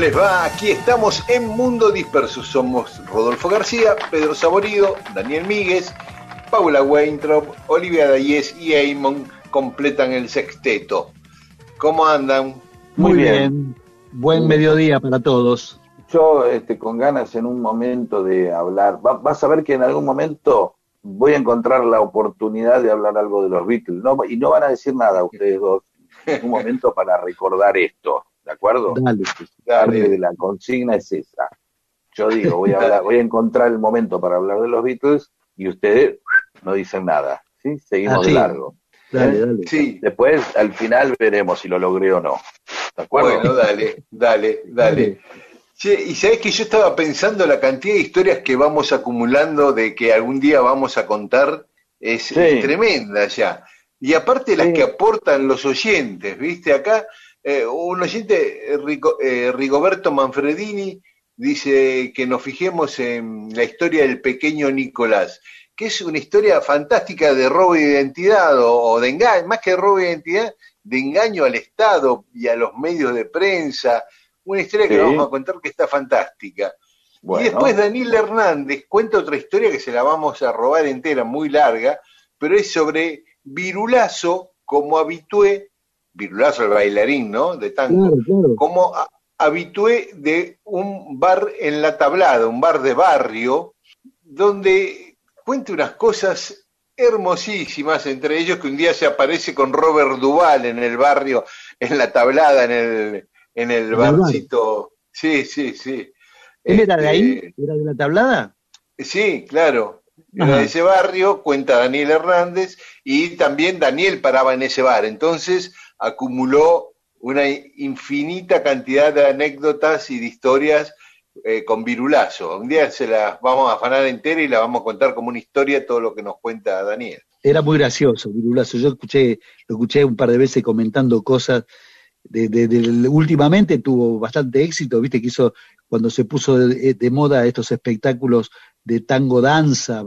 Les va? Aquí estamos en Mundo Disperso. Somos Rodolfo García, Pedro Saborido, Daniel Míguez, Paula Weintraub, Olivia Dayes y Eamon completan el sexteto. ¿Cómo andan? Muy, bien. Buen mediodía para todos. Yo este, con ganas en un momento de hablar. vas a ver que en algún momento voy a encontrar la oportunidad de hablar algo de los Beatles. No, y no van a decir nada ustedes dos. En un momento para recordar esto. ¿De acuerdo? Dale, dale. La consigna es esa. Yo digo, voy a, voy a encontrar el momento para hablar de los Beatles y ustedes no dicen nada, ¿sí? Seguimos de largo. Dale, ¿Eh? dale. Sí. Después, al final, veremos si lo logré o no. ¿De acuerdo? Bueno, dale, dale, dale. y sabes que yo estaba pensando la cantidad de historias que vamos acumulando de que algún día vamos a contar es, tremenda ya. Y aparte las que aportan los oyentes, ¿viste? Acá eh, un oyente, eh, Rigoberto Manfredini, dice que nos fijemos en la historia del pequeño Nicolás, que es una historia fantástica de robo de identidad o, de engaño, más que de robo de identidad, de engaño al Estado y a los medios de prensa. Una historia que vamos a contar que está fantástica. Y después Daniel Hernández cuenta otra historia que se la vamos a robar entera, muy larga, pero es sobre Virulazo como habitué Virulazo, el bailarín, ¿no? De tango. Como habitué de un bar en la tablada, un bar de barrio, donde cuenta unas cosas hermosísimas, entre ellos que un día se aparece con Robert Duval en el barrio, en la tablada, en el, en el barcito. Sí, sí, sí. ¿Él era de ahí? Este, ¿Era de la tablada? Sí, claro. Era de ese barrio, cuenta Daniel Hernández, y también Daniel paraba en ese bar. Entonces, acumuló una infinita cantidad de anécdotas y de historias eh, con Virulazo. Un día se las vamos a afanar entera y la vamos a contar como una historia todo lo que nos cuenta Daniel. Era muy gracioso, Virulazo. Yo escuché, lo escuché un par de veces comentando cosas. De, últimamente tuvo bastante éxito, viste que hizo cuando se puso de, moda estos espectáculos de tango danza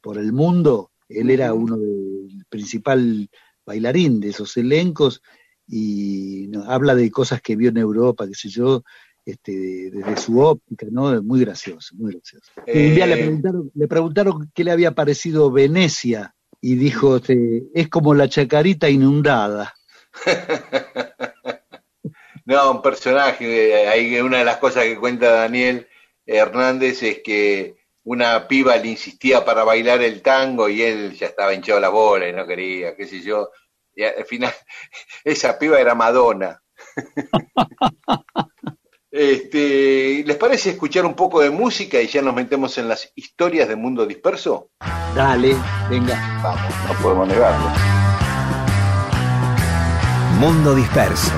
por el mundo, él era uno del principal bailarín de esos elencos y habla de cosas que vio en Europa, qué sé yo, este, desde su óptica, ¿no? Muy gracioso, muy gracioso. un día le eh, preguntaron, le preguntaron qué le había parecido Venecia y dijo, este, es como la chacarita inundada. no, un personaje, hay una de las cosas que cuenta Daniel Hernández es que una piba le insistía para bailar el tango y él ya estaba hinchado la bola y no quería, qué sé yo. Y al final, esa piba era Madonna. este, ¿Les parece escuchar un poco de música y ya nos metemos en las historias del mundo disperso? Dale, venga. Vamos, no podemos negarlo. Mundo disperso.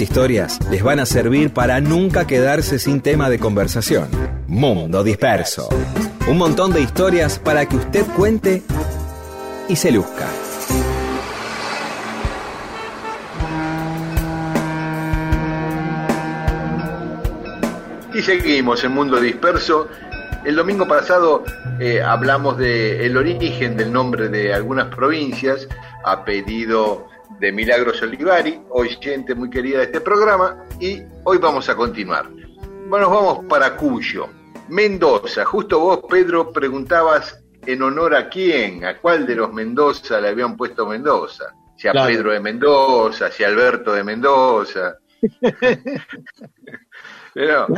Historias les van a servir para nunca quedarse sin tema de conversación. Mundo Disperso. Un montón de historias para que usted cuente y se luzca. Y seguimos en Mundo Disperso. El domingo pasado eh, hablamos del origen del nombre de algunas provincias a pedido de Milagros Olivari, oyente muy querida de este programa, y hoy vamos a continuar. Bueno, vamos para Cuyo. Mendoza, justo vos, Pedro, preguntabas en honor a quién, a cuál de los Mendoza le habían puesto Mendoza. Si a Pedro de Mendoza, si a Alberto de Mendoza. Pero,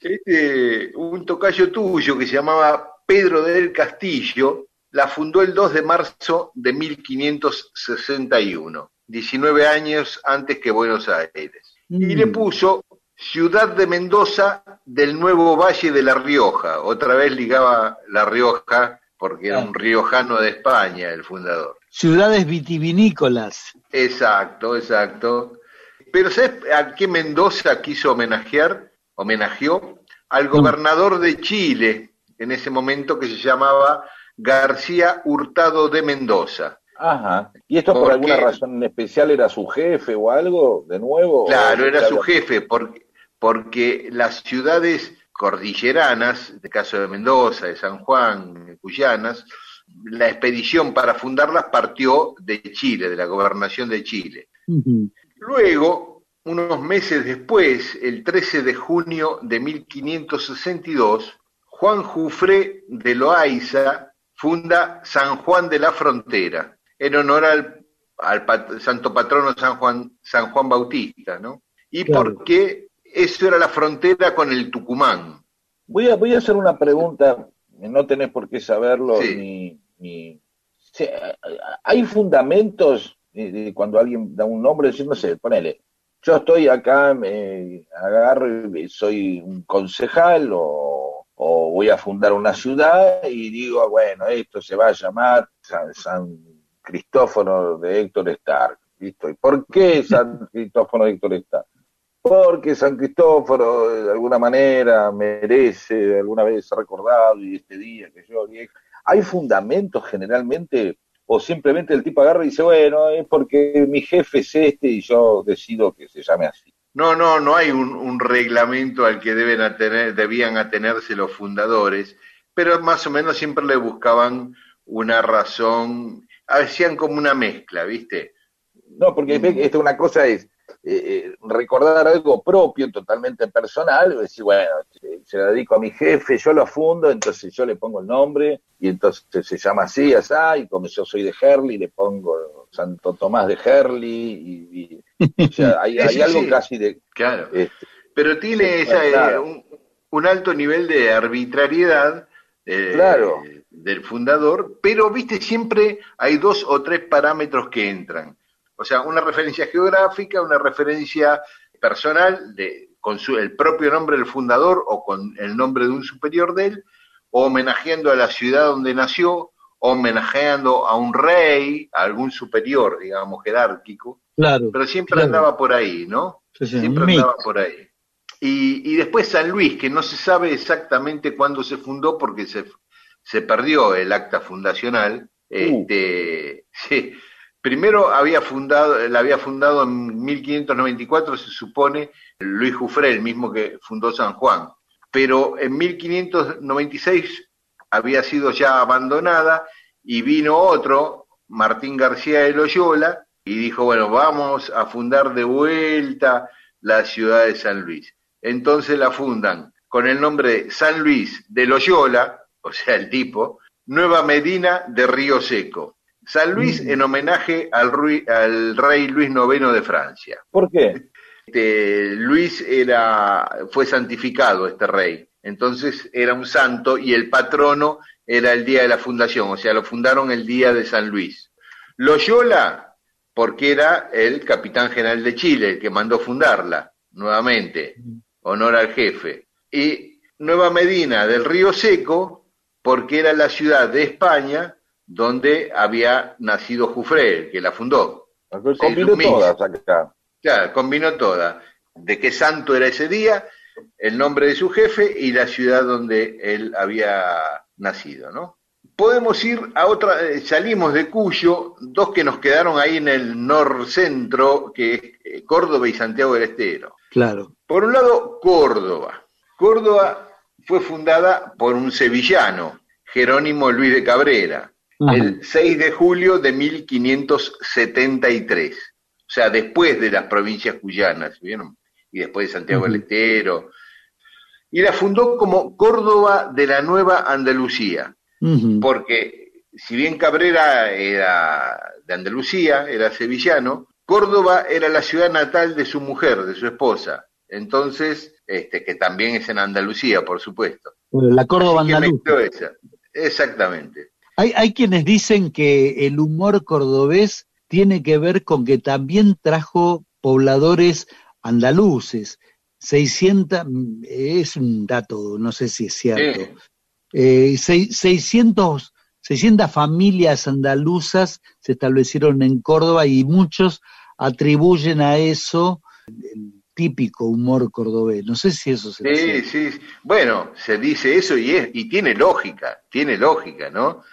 este, un tocayo tuyo que se llamaba Pedro del Castillo, la fundó el 2 de marzo de 1561. 19 años antes que Buenos Aires. Y le mm. puso Ciudad de Mendoza del Nuevo Valle de La Rioja. Otra vez ligaba La Rioja porque era un riojano de España el fundador. Ciudades vitivinícolas. Exacto, exacto. Pero ¿sabes a qué Mendoza quiso homenajear? Homenajeó al gobernador de Chile en ese momento que se llamaba García Hurtado de Mendoza. Ajá. ¿Y esto por alguna razón especial era su jefe o algo, de nuevo? Claro, era su jefe, porque, porque las ciudades cordilleranas, en el caso de Mendoza, de San Juan, de Cuyanas, la expedición para fundarlas partió de Chile, de la gobernación de Chile. Luego, unos meses después, el 13 de junio de 1562, Juan Jufré de Loaiza funda San Juan de la Frontera, en honor al, al santo patrono San Juan, San Juan Bautista, ¿no? Y porque eso era la frontera con el Tucumán. Voy a, voy a hacer una pregunta, no tenés por qué saberlo, ni, ni... ¿Hay fundamentos cuando alguien da un nombre, decir, no sé, ponele, yo estoy acá, me agarro y soy un concejal o, o, voy a fundar una ciudad y digo, bueno, esto se va a llamar San, San Cristófono de Héctor Stark. ¿listo? ¿Y por qué San Cristófono de Héctor Stark? Porque San Cristóforo de alguna manera merece alguna vez ser recordado y este día que yo... Hay fundamentos generalmente o simplemente el tipo agarra y dice, bueno, es porque mi jefe es este y yo decido que se llame así. No, no, no hay un, reglamento al que deben atener, debían atenerse los fundadores, pero más o menos siempre le buscaban una razón hacían como una mezcla, ¿viste? No, porque mm. esta una cosa es eh, eh, recordar algo propio, totalmente personal, decir, bueno, se, lo dedico a mi jefe, yo lo fundo, entonces yo le pongo el nombre, y entonces se llama así, así, y como yo soy de Herley, le pongo Santo Tomás de Herley, y, o sea, hay, algo casi de... Claro, este, pero tiene esa, un, un, alto nivel de arbitrariedad. Eh, claro del fundador, pero viste, siempre hay dos o tres parámetros que entran. O sea, una referencia geográfica, una referencia personal de, con su, el propio nombre del fundador o con el nombre de un superior de él, o homenajeando a la ciudad donde nació, homenajeando a un rey, a algún superior, digamos, jerárquico. Claro. Pero siempre andaba por ahí, ¿no? siempre andaba por ahí. Y, y, después San Luis, que no se sabe exactamente cuándo se fundó porque se, se perdió el acta fundacional. Uh. Este, Primero había fundado, la había fundado en 1594, se supone, Luis Jufré, el mismo que fundó San Juan. Pero en 1596 había sido ya abandonada y vino otro, Martín García de Loyola, y dijo, bueno, vamos a fundar de vuelta la ciudad de San Luis. Entonces la fundan con el nombre de San Luis de Loyola, o sea, el tipo, Nueva Medina de Río Seco. San Luis mm. en homenaje al, al, rey Luis IX de Francia. ¿Por qué? Este, Luis era, fue santificado, este rey. Entonces era un santo y el patrono era el día de la fundación, o sea, lo fundaron el día de San Luis. Loyola, porque era el capitán general de Chile, el que mandó fundarla, nuevamente, mm. honor al jefe. Y Nueva Medina del Río Seco, porque era la ciudad de España donde había nacido Jufré, que la fundó. Combinó todas acá. Claro, combinó todas. De qué santo era ese día, el nombre de su jefe y la ciudad donde él había nacido, ¿no? Podemos ir a otra, eh, salimos de Cuyo, dos que nos quedaron ahí en el norcentro, que es eh, Córdoba y Santiago del Estero. Claro. Por un lado, Córdoba. Córdoba fue fundada por un sevillano, Jerónimo Luis de Cabrera, el 6 de julio de 1573. O sea, después de las provincias cuyanas, ¿vieron? Y después de Santiago del Estero. Y la fundó como Córdoba de la Nueva Andalucía, porque si bien Cabrera era de Andalucía, era sevillano, Córdoba era la ciudad natal de su mujer, de su esposa. Entonces, este, que también es en Andalucía, por supuesto. La Córdoba andaluza. Exactamente. Hay, hay quienes dicen que el humor cordobés tiene que ver con que también trajo pobladores andaluces. 600, es un dato, no sé si es cierto. 600, 600 familias andaluzas se establecieron en Córdoba y muchos atribuyen a eso el típico humor cordobés. No sé si eso se Sí, sí. Bueno, se dice eso y, es, y tiene lógica, tiene lógica, ¿no?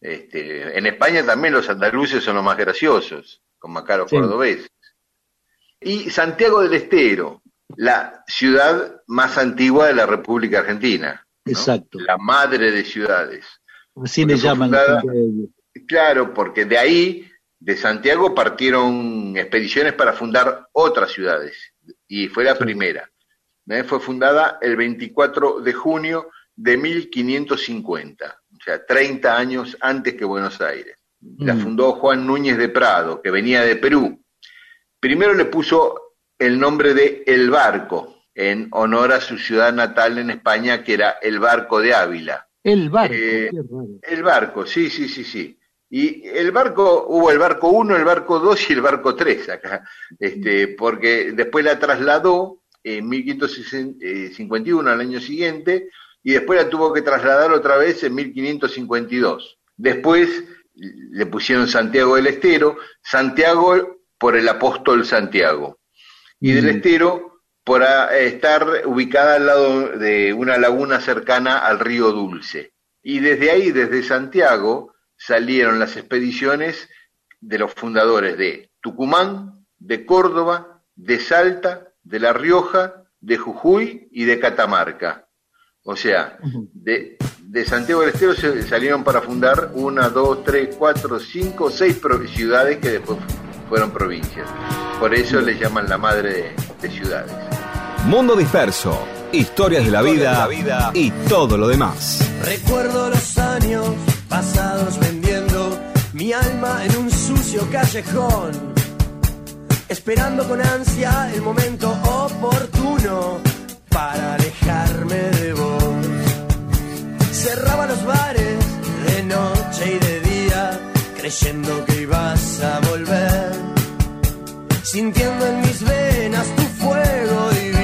Este, en España también los andaluces son los más graciosos, con Macaro sí. cordobeses. Y Santiago del Estero, la ciudad más antigua de la República Argentina. Exacto. La madre de ciudades. Así le llaman. Fundada, claro, porque de ahí, de Santiago, partieron expediciones para fundar otras ciudades. Y fue la sí. primera. ¿Eh? Fue fundada el 24 de junio de 1550 o sea, 30 años antes que Buenos Aires. La mm. fundó Juan Núñez de Prado, que venía de Perú. Primero le puso el nombre de El Barco, en honor a su ciudad natal en España, que era El Barco de Ávila. El Barco. Eh, el Barco, sí, sí, sí, sí. Y el barco, hubo el barco 1, el barco 2 y el barco 3 acá, este, porque después la trasladó en 1551 al año siguiente y después la tuvo que trasladar otra vez en 1552. Después le pusieron Santiago del Estero, Santiago por el apóstol Santiago, y del Estero por estar ubicada al lado de una laguna cercana al río Dulce. Y desde ahí, desde Santiago, salieron las expediciones de los fundadores de Tucumán, de Córdoba, de Salta, de La Rioja, de Jujuy y de Catamarca. O sea, de, de Santiago del Estero se salieron para fundar una, dos, tres, cuatro, cinco, seis ciudades que después fueron provincias. Por eso le llaman la madre de, de ciudades. Mundo disperso, historias de la, vida, de la vida y todo lo demás. Recuerdo los años pasados vendiendo mi alma en un sucio callejón, esperando con ansia el momento oportuno para alejarme de vos. Cerraba los bares de noche y de día, creyendo que ibas a volver. Sintiendo en mis venas tu fuego divina,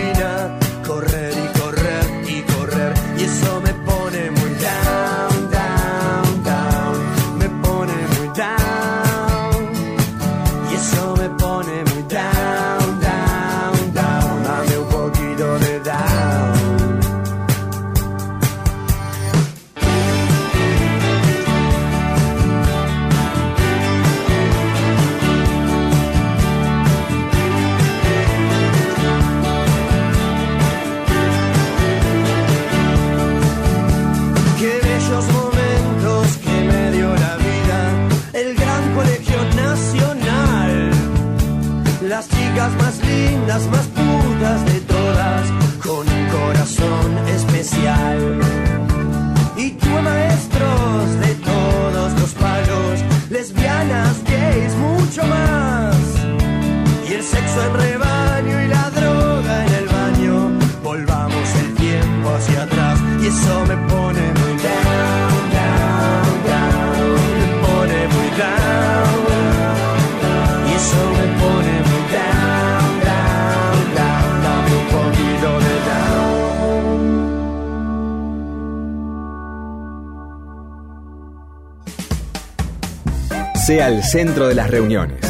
sea el centro de las reuniones.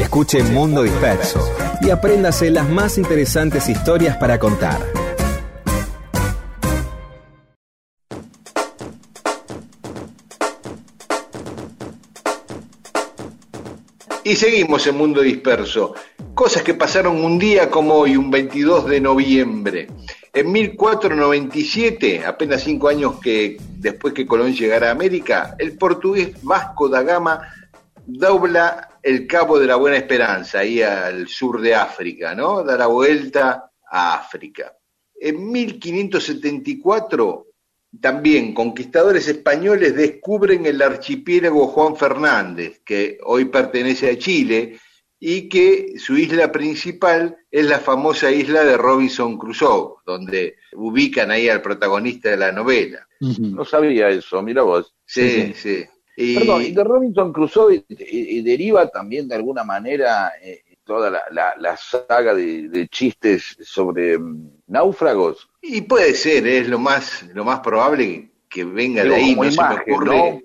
Escuche Mundo Disperso y apréndase las más interesantes historias para contar. Y seguimos en Mundo Disperso. Cosas que pasaron un día como hoy, un 22 de noviembre. En 1497, apenas cinco años que después que Colón llegara a América, el portugués Vasco da Gama dobla el Cabo de la Buena Esperanza, ahí al sur de África, ¿no? Da la vuelta a África. En 1574 también conquistadores españoles descubren el archipiélago Juan Fernández, que hoy pertenece a Chile, y que su isla principal es la famosa isla de Robinson Crusoe, donde ubican ahí al protagonista de la novela. No sabía eso, mira vos. Sí, sí. Y... Perdón, y de Robinson Crusoe y, deriva también de alguna manera eh, toda la, saga de, chistes sobre mm, náufragos. Y puede ser, es lo más, lo más probable que venga de ahí, no se me ocurre.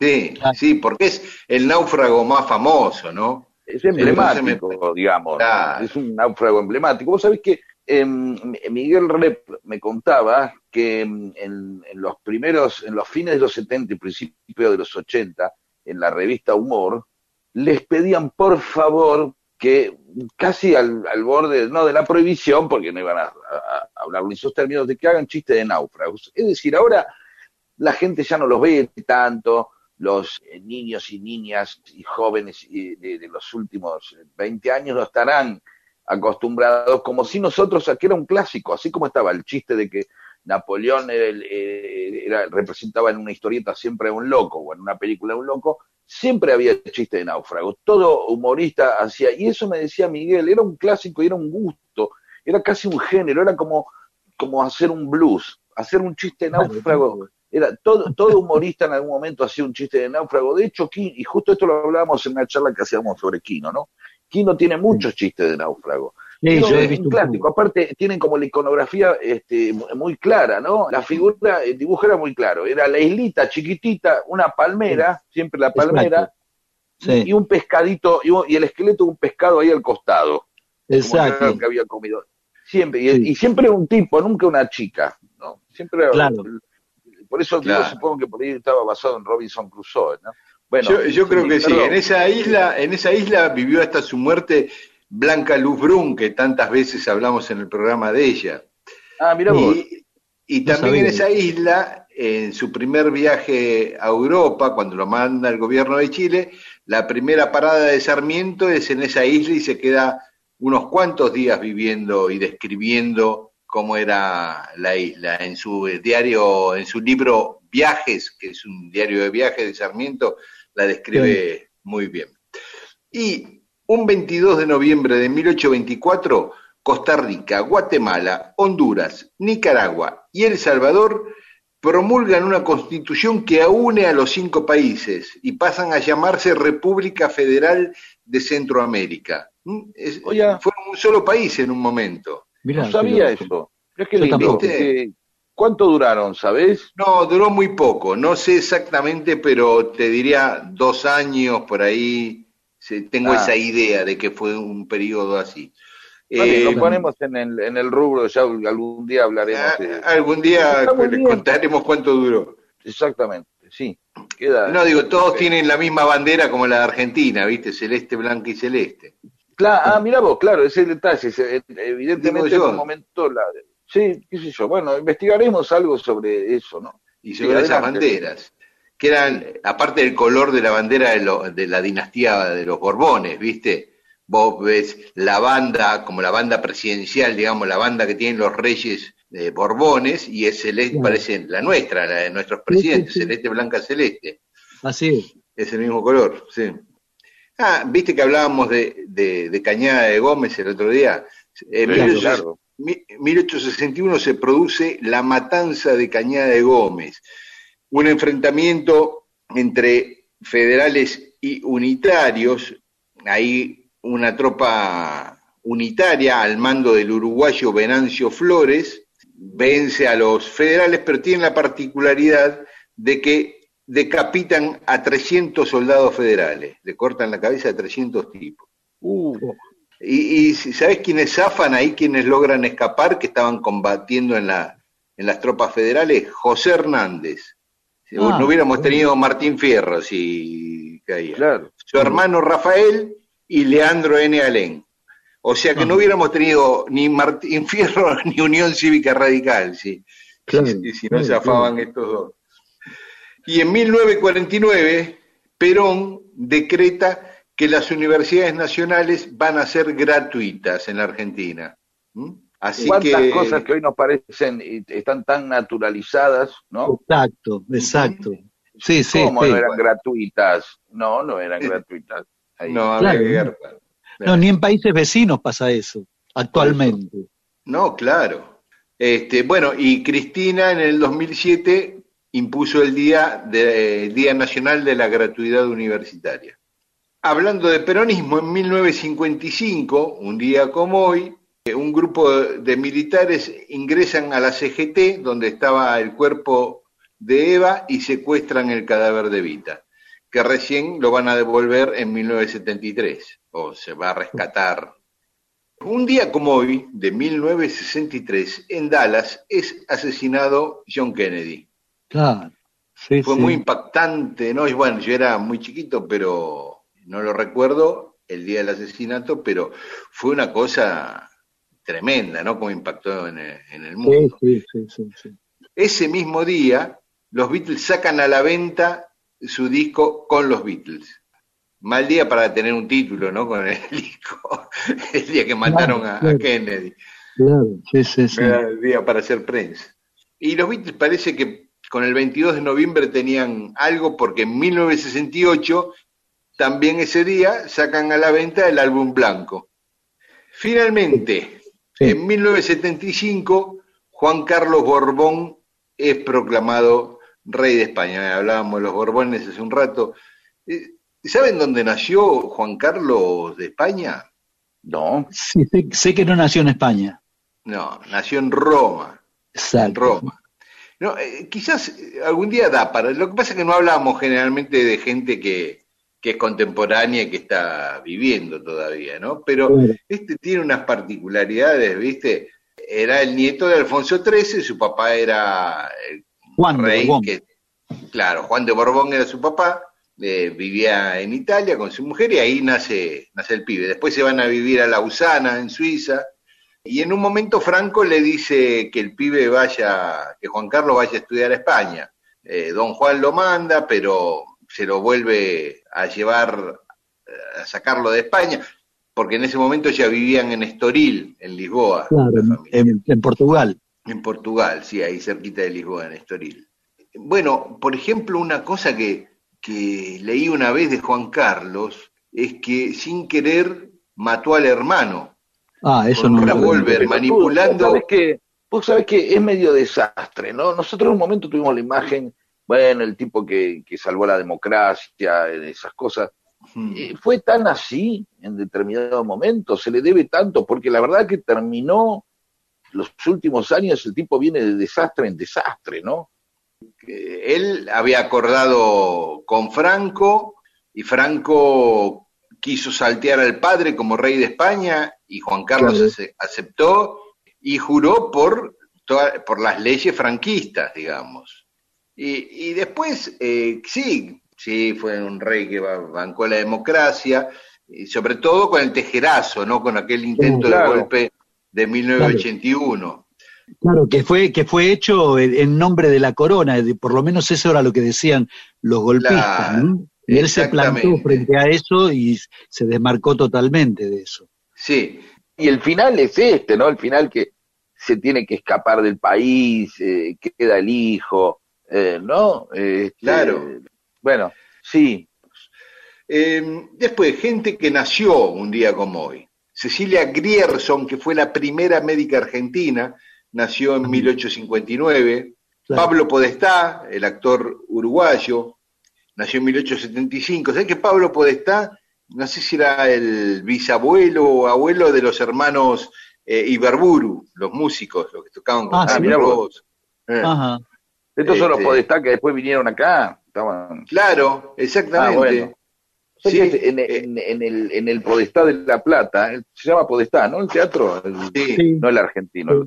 Sí, ah. sí, porque es el náufrago más famoso, ¿no? Es emblemático, digamos. Es un náufrago emblemático. Vos sabés que em, Miguel Rep me contaba que em, en, los primeros, en los fines de los 70 y principios de los 80, en la revista Humor, les pedían por favor que casi al, borde, no de la prohibición, porque no iban a, hablar en esos términos, de que hagan chistes de náufragos. Es decir, ahora la gente ya no los ve tanto, los eh, niños y niñas y jóvenes de, los últimos 20 años no estarán acostumbrados, como si nosotros, aquí era un clásico, así como estaba el chiste de que Napoleón eh, era, representaba en una historieta siempre a un loco o en una película a un loco, siempre había chiste de náufrago, todo humorista hacía, y eso me decía Miguel, era un clásico y era un gusto, era casi un género, era como, como hacer un blues, hacer un chiste de náufrago. Era todo, todo humorista en algún momento hacía un chiste de náufrago. De hecho, y justo esto lo hablábamos en una charla que hacíamos sobre Kino, ¿no? Kino tiene muchos chistes de náufrago. Sí, yo he visto un clásico. Aparte, tienen como la iconografía este, muy clara, ¿no? La figura, el dibujo era muy claro. Era la islita chiquitita, una palmera, siempre la palmera, y un pescadito, y, el esqueleto de un pescado ahí al costado. Exacto. que había comido. Siempre, y, siempre un tipo, nunca una chica, ¿no? Siempre claro. Por eso yo supongo que por ahí estaba basado en Robinson Crusoe, ¿no? Bueno, yo, creo que sí. En esa isla, en esa isla vivió hasta su muerte Blanca Luz Brun, que tantas veces hablamos en el programa de ella. Ah, mira vos. Y, también en esa isla, en su primer viaje a Europa, cuando lo manda el gobierno de Chile, la primera parada de Sarmiento es en esa isla y se queda unos cuantos días viviendo y describiendo cómo era la isla. En su diario, en su libro Viajes, que es un diario de viajes de Sarmiento, la describe muy bien. Y un 22 de noviembre de 1824, Costa Rica, Guatemala, Honduras, Nicaragua y El Salvador promulgan una constitución que aúne a los cinco países y pasan a llamarse República Federal de Centroamérica. ¿Mm? fueron un solo país en un momento no sabía eso. ¿Cuánto duraron, sabes? No, duró muy poco. No sé exactamente, pero te diría dos años por ahí. Tengo ah. esa idea de que fue un periodo así. Vale, lo eh, ponemos en el, en el rubro, ya algún día hablaremos. Ah, algún día le contaremos cuánto duró. Exactamente, sí. no, digo, todos tienen la misma bandera como la de Argentina, ¿viste? Celeste, blanca y celeste. Claro, ah, mira vos, claro, ese detalle. Eh, evidentemente en un momento la. Sí, qué sé yo. Bueno, investigaremos algo sobre eso, ¿no? Y sobre esas banderas, que eran, aparte del color de la bandera de, de la dinastía de los Borbones, ¿viste? Vos ves la banda, como la banda presidencial, digamos, la banda que tienen los reyes de Borbones, y es celeste, parece la nuestra, la de nuestros presidentes, celeste, blanca, celeste. Así es. Es el mismo color, sí. Ah, viste que hablábamos de, de, Cañada de Gómez el otro día. En 1861 se produce la matanza de Cañada de Gómez, un enfrentamiento entre federales y unitarios, ahí una tropa unitaria al mando del uruguayo Venancio Flores, vence a los federales, pero tiene la particularidad de que decapitan a 300 soldados federales, le cortan la cabeza a 300 tipos. Uh. Y, y ¿sabes quiénes zafan ahí, quiénes logran escapar, que estaban combatiendo en, la, en las tropas federales? José Hernández. Ah, no hubiéramos tenido Martín Fierro si caía. Su hermano Rafael y Leandro N. Alén. O sea que no hubiéramos tenido ni Martín Fierro ni Unión Cívica Radical, si, si, no zafaban estos dos. Y en 1949, Perón decreta que las universidades nacionales van a ser gratuitas en la Argentina. Así ¿Cuántas cosas que hoy nos parecen y están tan naturalizadas, no? Exacto, exacto. Sí, sí. ¿Cómo no eran gratuitas? No, no eran gratuitas. No, no, ni en países vecinos pasa eso, actualmente. No, claro. Este, bueno, y Cristina en el 2007 impuso el Día, de, Día Nacional de la Gratuidad Universitaria. Hablando de peronismo, en 1955, un día como hoy, un grupo de militares ingresan a la CGT, donde estaba el cuerpo de Eva, y secuestran el cadáver de Vita, que recién lo van a devolver en 1973, o se va a rescatar. Un día como hoy, de 1963, en Dallas, es asesinado John Kennedy fue muy impactante, ¿no? Y bueno, yo era muy chiquito, pero no lo recuerdo el día del asesinato, pero fue una cosa tremenda, ¿no? Como impactó en el, mundo. Ese mismo día, los Beatles sacan a la venta su disco con los Beatles. Mal día para tener un título, ¿no? Con el disco. El día que mataron a, Kennedy. Claro, sí, sí, sí. el día para hacer prensa. Y los Beatles parece que con el 22 de noviembre tenían algo porque en 1968, también ese día, sacan a la venta el álbum blanco. Finalmente, en 1975, Juan Carlos Borbón es proclamado rey de España. Hablábamos de los Borbones hace un rato. Eh, ¿Saben dónde nació Juan Carlos de España? No. Sí, sé, que no nació en España. No, nació en Roma. Exacto. En Roma. No, eh, quizás eh, algún día da para. Lo que pasa es que no hablamos generalmente de gente que, es contemporánea y que está viviendo todavía, ¿no? Pero este tiene unas particularidades, ¿viste? Era el nieto de Alfonso XIII, su papá era el Juan rey, que, claro, Juan de Borbón era su papá, eh, vivía en Italia con su mujer y ahí nace, nace el pibe. Después se van a vivir a Lausana, en Suiza, y en un momento Franco le dice que el pibe vaya, que Juan Carlos vaya a estudiar a España. Eh, don Juan lo manda, pero se lo vuelve a llevar, a sacarlo de España, porque en ese momento ya vivían en Estoril, en Lisboa. en, Portugal. En Portugal, sí, ahí cerquita de Lisboa, en Estoril. Bueno, por ejemplo, una cosa que, que leí una vez de Juan Carlos es que sin querer mató al hermano Ah, eso no. Revolver, manipulando. Vos que, vos sabés que es medio desastre, ¿no? Nosotros en un momento tuvimos la imagen, bueno, el tipo que, que salvó la democracia, esas cosas. fue tan así en determinado momento, se le debe tanto, porque la verdad que terminó los últimos años, el tipo viene de desastre en desastre, ¿no? Él había acordado con Franco y Franco quiso saltear al padre como rey de España y Juan Carlos aceptó y juró por, por las leyes franquistas, digamos. Y, después, eh, sí, sí, fue un rey que bancó la democracia, y sobre todo con el tejerazo, ¿no? Con aquel intento de golpe de 1981. Claro, que fue, que fue hecho en nombre de la corona, por lo menos eso era lo que decían los golpistas, ¿no? Y él se plantó frente a eso y se desmarcó totalmente de eso. Sí. Y el final es este, ¿no? El final que se tiene que escapar del país, eh, queda el hijo, eh, ¿no? Este, claro. Bueno, sí. Em, después, gente que nació un día como hoy. Cecilia Grierson, que fue la primera médica argentina, nació en 1859. Pablo Podestá, el actor uruguayo, nació en 1875. ¿Sabes que Pablo Podestá, no sé si era el bisabuelo o abuelo de los hermanos eh, Iberburu, los músicos, los que tocaban con ah, mira vos. Eh. Ajá. Estos son los este, Podestá que después vinieron acá. Estaban... Claro, exactamente. Ah, Sí, en, el, en el Podestá de La Plata, se llama Podestá, ¿no? El teatro, sí. no el argentino.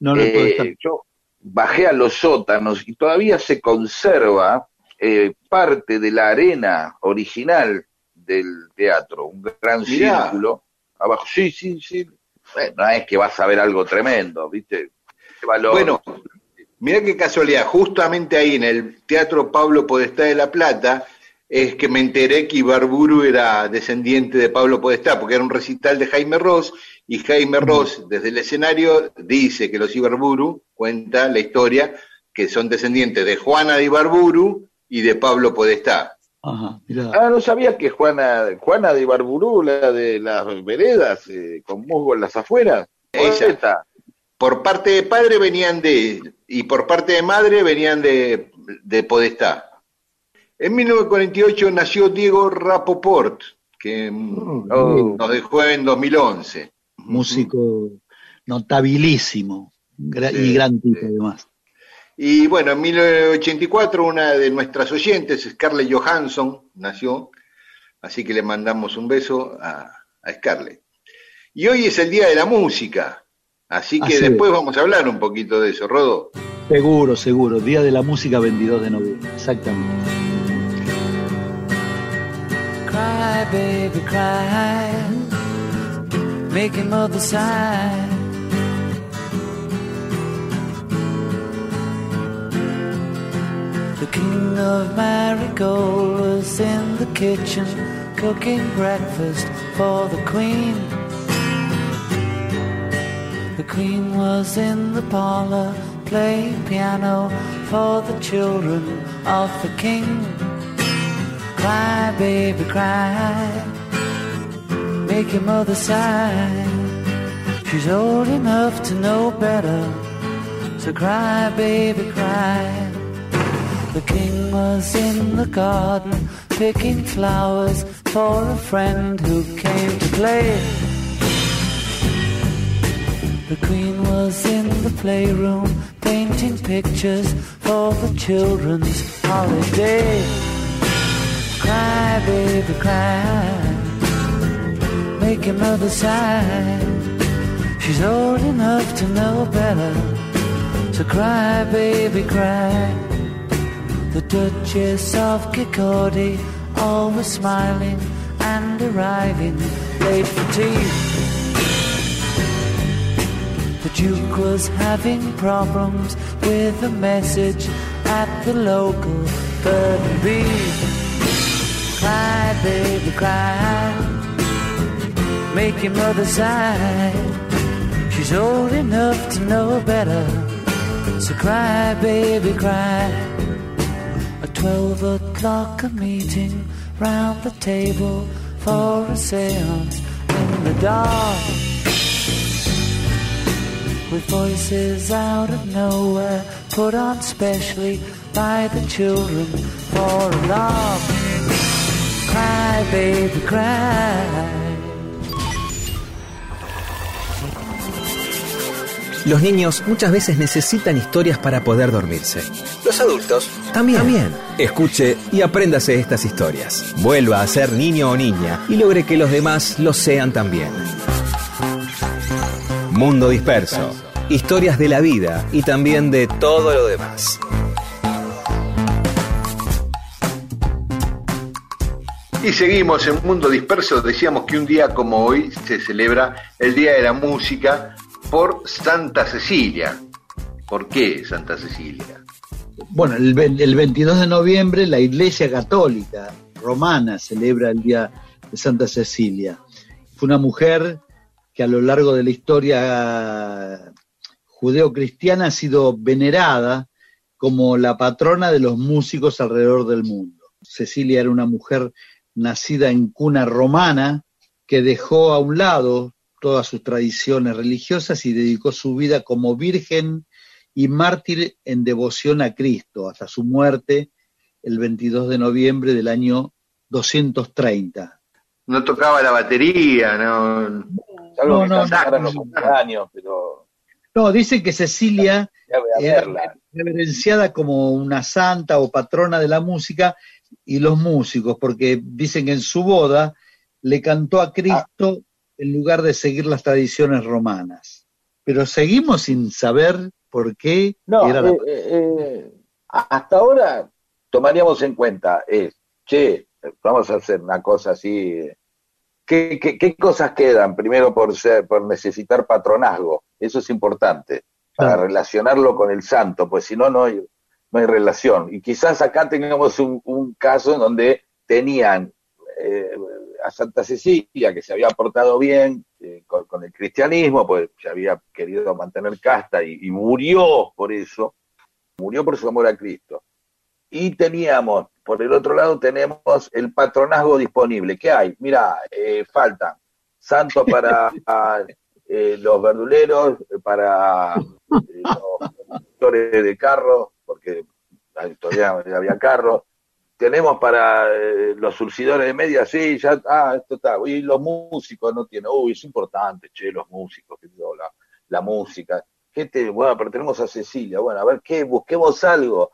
No, no eh, yo bajé a los sótanos y todavía se conserva eh, parte de la arena original del teatro, un gran círculo abajo. Sí, sí, sí. no es que vas a ver algo tremendo, ¿viste? Bueno, mira qué casualidad, justamente ahí en el Teatro Pablo Podestá de La Plata, es que me enteré que Ibarburu era descendiente de Pablo Podestá, porque era un recital de Jaime Ross, y Jaime Ross desde el escenario dice que los Ibarburu, cuenta la historia, que son descendientes de Juana de Ibarburu y de Pablo Podestá. Ajá, Ah, no sabía que Juana, Juana de Ibarburu, la de las veredas, eh, con musgo en las afueras. Ella, por parte de padre venían de, y por parte de madre venían de, de Podestá. En 1948 nació Diego Rapoport, que mm, oh, nos dejó en 2011. Músico notabilísimo y gran tipo además. Y bueno, en 1984 una de nuestras oyentes, Scarlett Johansson, nació, así que le mandamos un beso a, Scarlett. Y hoy es el Día de la Música, así que después vamos a hablar un poquito de eso, Rodo. Seguro, seguro, Día de la Música 22 de noviembre, exactamente. Cry, baby, cry. Making mother sigh. The king of Marigold was in the kitchen cooking breakfast for the queen. The queen was in the parlor playing piano for the children of the king. Cry, baby, cry. Make your mother sigh. She's old enough to know better. So cry, baby, cry. The king was in the garden picking flowers for a friend who came to play. The queen was in the playroom painting pictures for the children's holiday. Cry, baby, cry. Make your mother sigh. She's old enough to know better. So cry, baby, cry. The Duchess of Kirkcaldy, always smiling and arriving late for tea. The Duke was having problems with a message at the local and bee. Cry, baby, cry. Make your mother sigh. She's old enough to know better. So cry, baby, cry. At twelve o'clock, a meeting round the table for a seance in the dark. With voices out of nowhere, put on specially by the children for a laugh. Cry, baby, cry. Los niños muchas veces necesitan historias para poder dormirse. Los adultos también. también. Escuche y apréndase estas historias. Vuelva a ser niño o niña y logre que los demás lo sean también. Mundo Disperso. Historias de la vida y también de todo lo demás. Y seguimos en Mundo Disperso. Decíamos que un día como hoy se celebra el Día de la Música por Santa Cecilia. ¿Por qué Santa Cecilia? Bueno, el, 22 de noviembre la Iglesia Católica Romana celebra el Día de Santa Cecilia. Fue una mujer que a lo largo de la historia judeo-cristiana ha sido venerada como la patrona de los músicos alrededor del mundo. Cecilia era una mujer nacida en cuna romana, que dejó a un lado todas sus tradiciones religiosas y dedicó su vida como virgen y mártir en devoción a Cristo hasta su muerte el 22 de noviembre del año 230. No tocaba la batería, no. no, no, no, pero No, dice que Cecilia era reverenciada como una santa o patrona de la música y los músicos, porque dicen que en su boda le cantó a Cristo en lugar de seguir las tradiciones romanas. Pero seguimos sin saber por qué no, era eh, eh, hasta ahora tomaríamos en cuenta es, che, vamos a hacer una cosa así. ¿Qué, qué, cosas quedan? Primero por ser, por necesitar patronazgo, eso es importante, para relacionarlo con el santo, pues si no, no hay, no hay relación. Y quizás acá tengamos un, un caso en donde tenían eh, a Santa Cecilia, que se había portado bien eh, con, el cristianismo, pues se había querido mantener casta y, murió por eso, murió por su amor a Cristo. Y teníamos, por el otro lado, tenemos el patronazgo disponible. ¿Qué hay? Mira, eh, faltan santos para eh, los verduleros, para los conductores de carros, porque todavía había carros, tenemos para eh, los surcidores de media, sí, ya, ah, esto está, y los músicos no tienen, uy, es importante, che, los músicos, la, la música, ¿qué te, bueno, pero tenemos a Cecilia, bueno, a ver, ¿qué? Busquemos algo.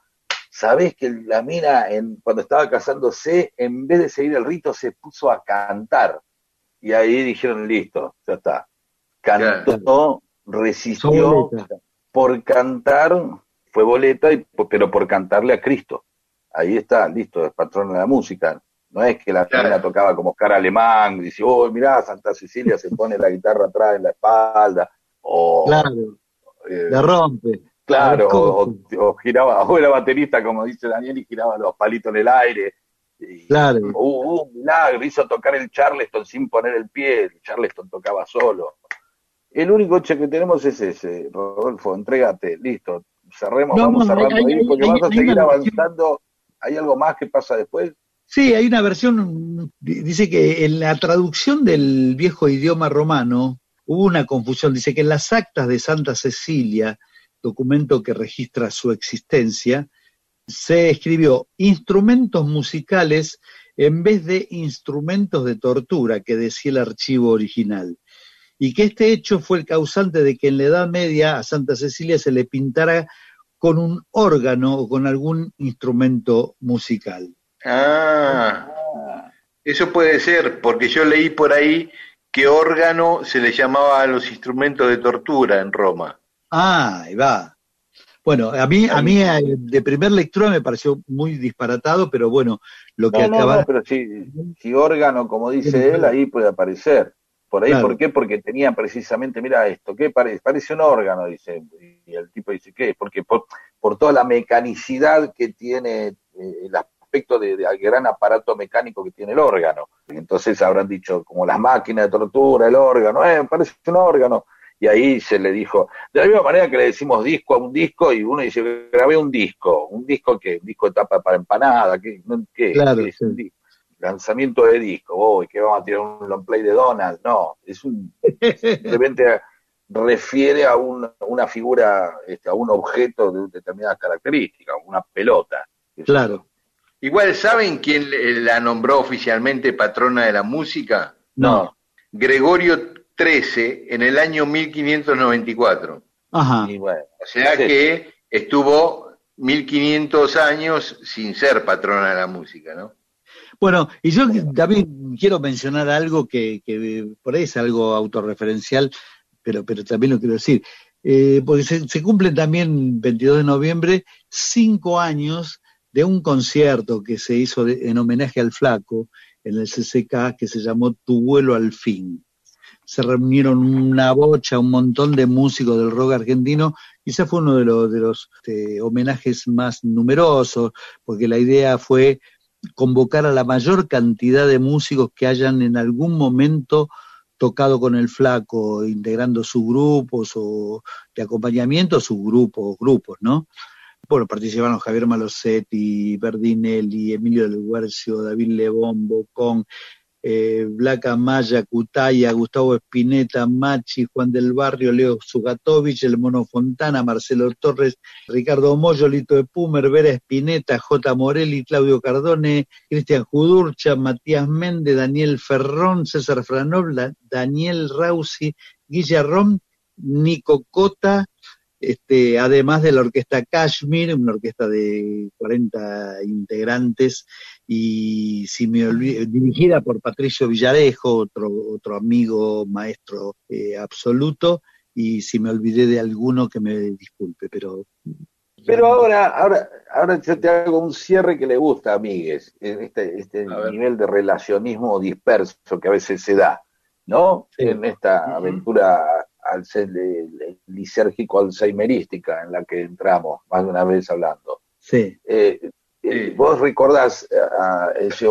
Sabés que la mina, en, cuando estaba casándose, en vez de seguir el rito, se puso a cantar. Y ahí dijeron, listo, ya está. Cantó, resistió, por cantar, fue boleta, pero por cantarle a Cristo ahí está, listo, es patrón de la música. No es que la claro. tocaba como cara alemán, dice, oh, mirá, Santa Cecilia se pone la guitarra atrás en la espalda, o... Claro, eh, la rompe. Claro, o, giraba, o era baterista, como dice Daniel, y giraba los palitos en el aire. claro. Uh, un milagro, hizo tocar el Charleston sin poner el pie, el Charleston tocaba solo. El único che que tenemos es ese, Rodolfo, entrégate, listo, cerremos, vamos cerrando ahí, porque vas a seguir avanzando ¿Hay algo más que pasa después? Sí, hay una versión, dice que en la traducción del viejo idioma romano hubo una confusión, dice que en las actas de Santa Cecilia, documento que registra su existencia, se escribió instrumentos musicales en vez de instrumentos de tortura que decía el archivo original, y que este hecho fue el causante de que en la Edad Media a Santa Cecilia se le pintara con un órgano o con algún instrumento musical. Ah, eso puede ser, porque yo leí por ahí que órgano se le llamaba a los instrumentos de tortura en Roma. Ah, ahí va. Bueno, a mí, a mí eh, de primer lectura me pareció muy disparatado, pero bueno, lo que acaba... pero si órgano, como dice él, ahí puede aparecer. Por ahí, ¿por qué? Porque tenía precisamente, mira esto, ¿qué parece? Parece un órgano, dice. Y el tipo dice, ¿qué? Porque por, por toda la mecanicidad que tiene, eh, el aspecto de, gran aparato mecánico que tiene el órgano. Entonces habrán dicho, como las máquinas de tortura, el órgano, eh, parece un órgano. Y ahí se le dijo, de la misma manera que le decimos disco a un disco y uno dice, grabé un disco, un disco que, un disco de tapa para empanada, ¿qué? ¿qué? Claro, es un disco? lanzamiento de disco, oh, que vamos a tirar un long play de Donald, no, es un, simplemente refiere a una figura, este, a un objeto de determinadas características, una pelota. Claro. Igual, ¿saben quién la nombró oficialmente patrona de la música? No. Gregorio XIII en el año 1594. Ajá. o sea que estuvo 1500 años sin ser patrona de la música, ¿no? Bueno, y yo también quiero mencionar algo que, por ahí es algo autorreferencial, pero, pero también lo quiero decir. Eh, porque se, cumplen también, 22 de noviembre, cinco años de un concierto que se hizo en homenaje al Flaco en el CCK que se llamó Tu vuelo al fin. Se reunieron una bocha, un montón de músicos del rock argentino. Quizás fue uno de los, de los este, homenajes más numerosos, porque la idea fue convocar a la mayor cantidad de músicos que hayan en algún momento tocado con el flaco, integrando sus grupos o de acompañamiento, sus grupos, grupos, ¿no? Bueno, participaron Javier Malosetti, Berdinelli, Emilio del Guercio, David Lebón, Bocón, eh, Blaca Maya, Cutaya, Gustavo Espineta, Machi, Juan del Barrio, Leo Zugatovich, El Mono Fontana, Marcelo Torres, Ricardo Moyo, Lito de Pumer, Vera Espineta, J. Morelli, Claudio Cardone, Cristian Judurcha, Matías Méndez, Daniel Ferrón, César Franobla, Daniel Rausi, Guillermo Nico Cota, este, además de la orquesta Kashmir, una orquesta de 40 integrantes, y si me dirigida por Patricio Villarejo, otro, otro amigo maestro eh, absoluto, y si me olvidé de alguno que me disculpe, pero... Pero ahora, ahora, ahora yo te hago un cierre que le gusta a este, este nivel de relacionismo disperso que a veces se da, ¿no? En esta aventura lisérgico alzheimerística en la que entramos más de una vez hablando. Sí. Eh, eh, vos recordás eh, a ese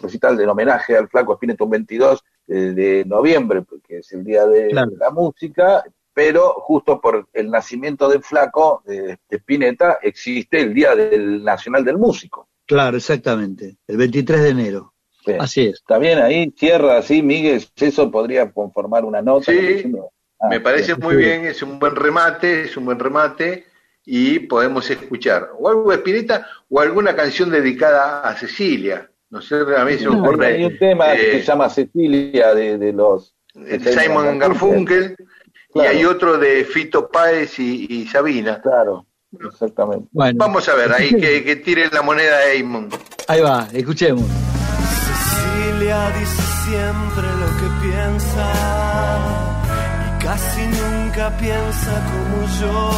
recital del homenaje al flaco Spinetta 22 de noviembre, porque es el día de la música, pero justo por el nacimiento del flaco de, Spinetta existe el Día del Nacional del Músico. Claro, exactamente, el 23 de enero. Así es. Está bien ahí, cierra así, Miguel, eso podría conformar una nota. Sí, Ah, Me parece muy bien, es un buen remate, es un buen remate y podemos escuchar o algo de Spinetta o alguna canción dedicada a Cecilia. No sé, a mí se me ocurre. Hay un tema que se llama Cecilia de, los. Simon Garfunkel, y hay otro de Fito Páez y, Sabina. Claro, exactamente. Vamos a ver, ahí que, que tire la moneda de Eamon. Ahí va, escuchemos. Cecilia dice siempre lo que piensa casi nunca piensa como yo.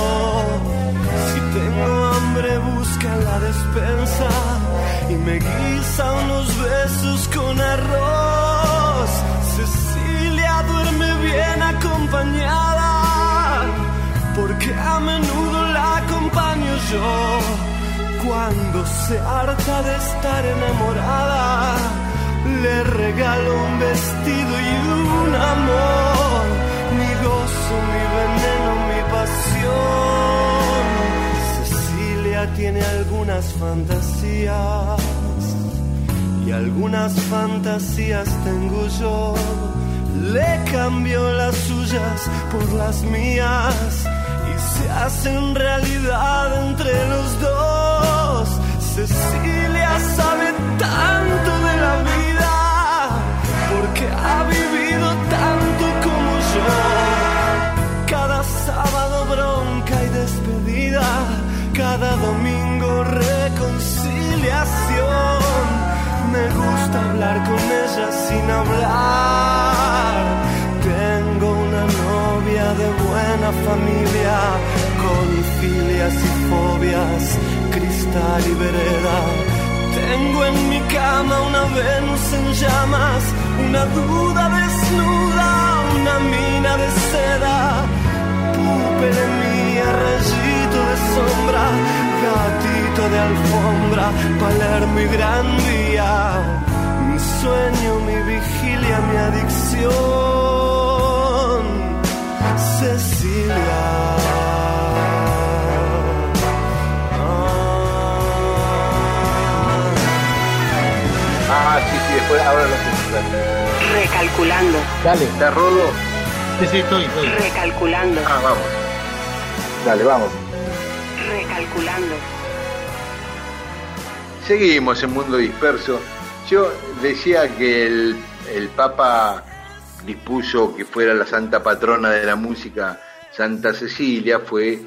Si tengo hambre busca la despensa y me guisa unos besos con arroz. Cecilia duerme bien acompañada porque a menudo la acompaño yo. Cuando se harta de estar enamorada, le regalo un vestido y un amor mi veneno, mi pasión. Cecilia tiene algunas fantasías y algunas fantasías tengo yo. Le cambio las suyas por las mías y se hacen realidad entre los dos. Cecilia sabe tanto de la vida sin hablar. Tengo una novia de buena familia, con filias y fobias, cristal y vereda. Tengo en mi cama una Venus en llamas, una duda desnuda, una mina de seda mía, rayito de sombra, gatito de alfombra, Palermo y gran día, mi sueño, mi vigilia, mi adicción, Cecilia. Ah, sí, sí, después ahora lo que Recalculando. Dale. ¿Está rodo? Sí, sí, estoy, estoy. Recalculando. Ah, vamos. Dale, vamos. Recalculando. Seguimos en Mundo Disperso. Yo decía que el, el Papa dispuso que fuera la santa patrona de la música Santa Cecilia, fue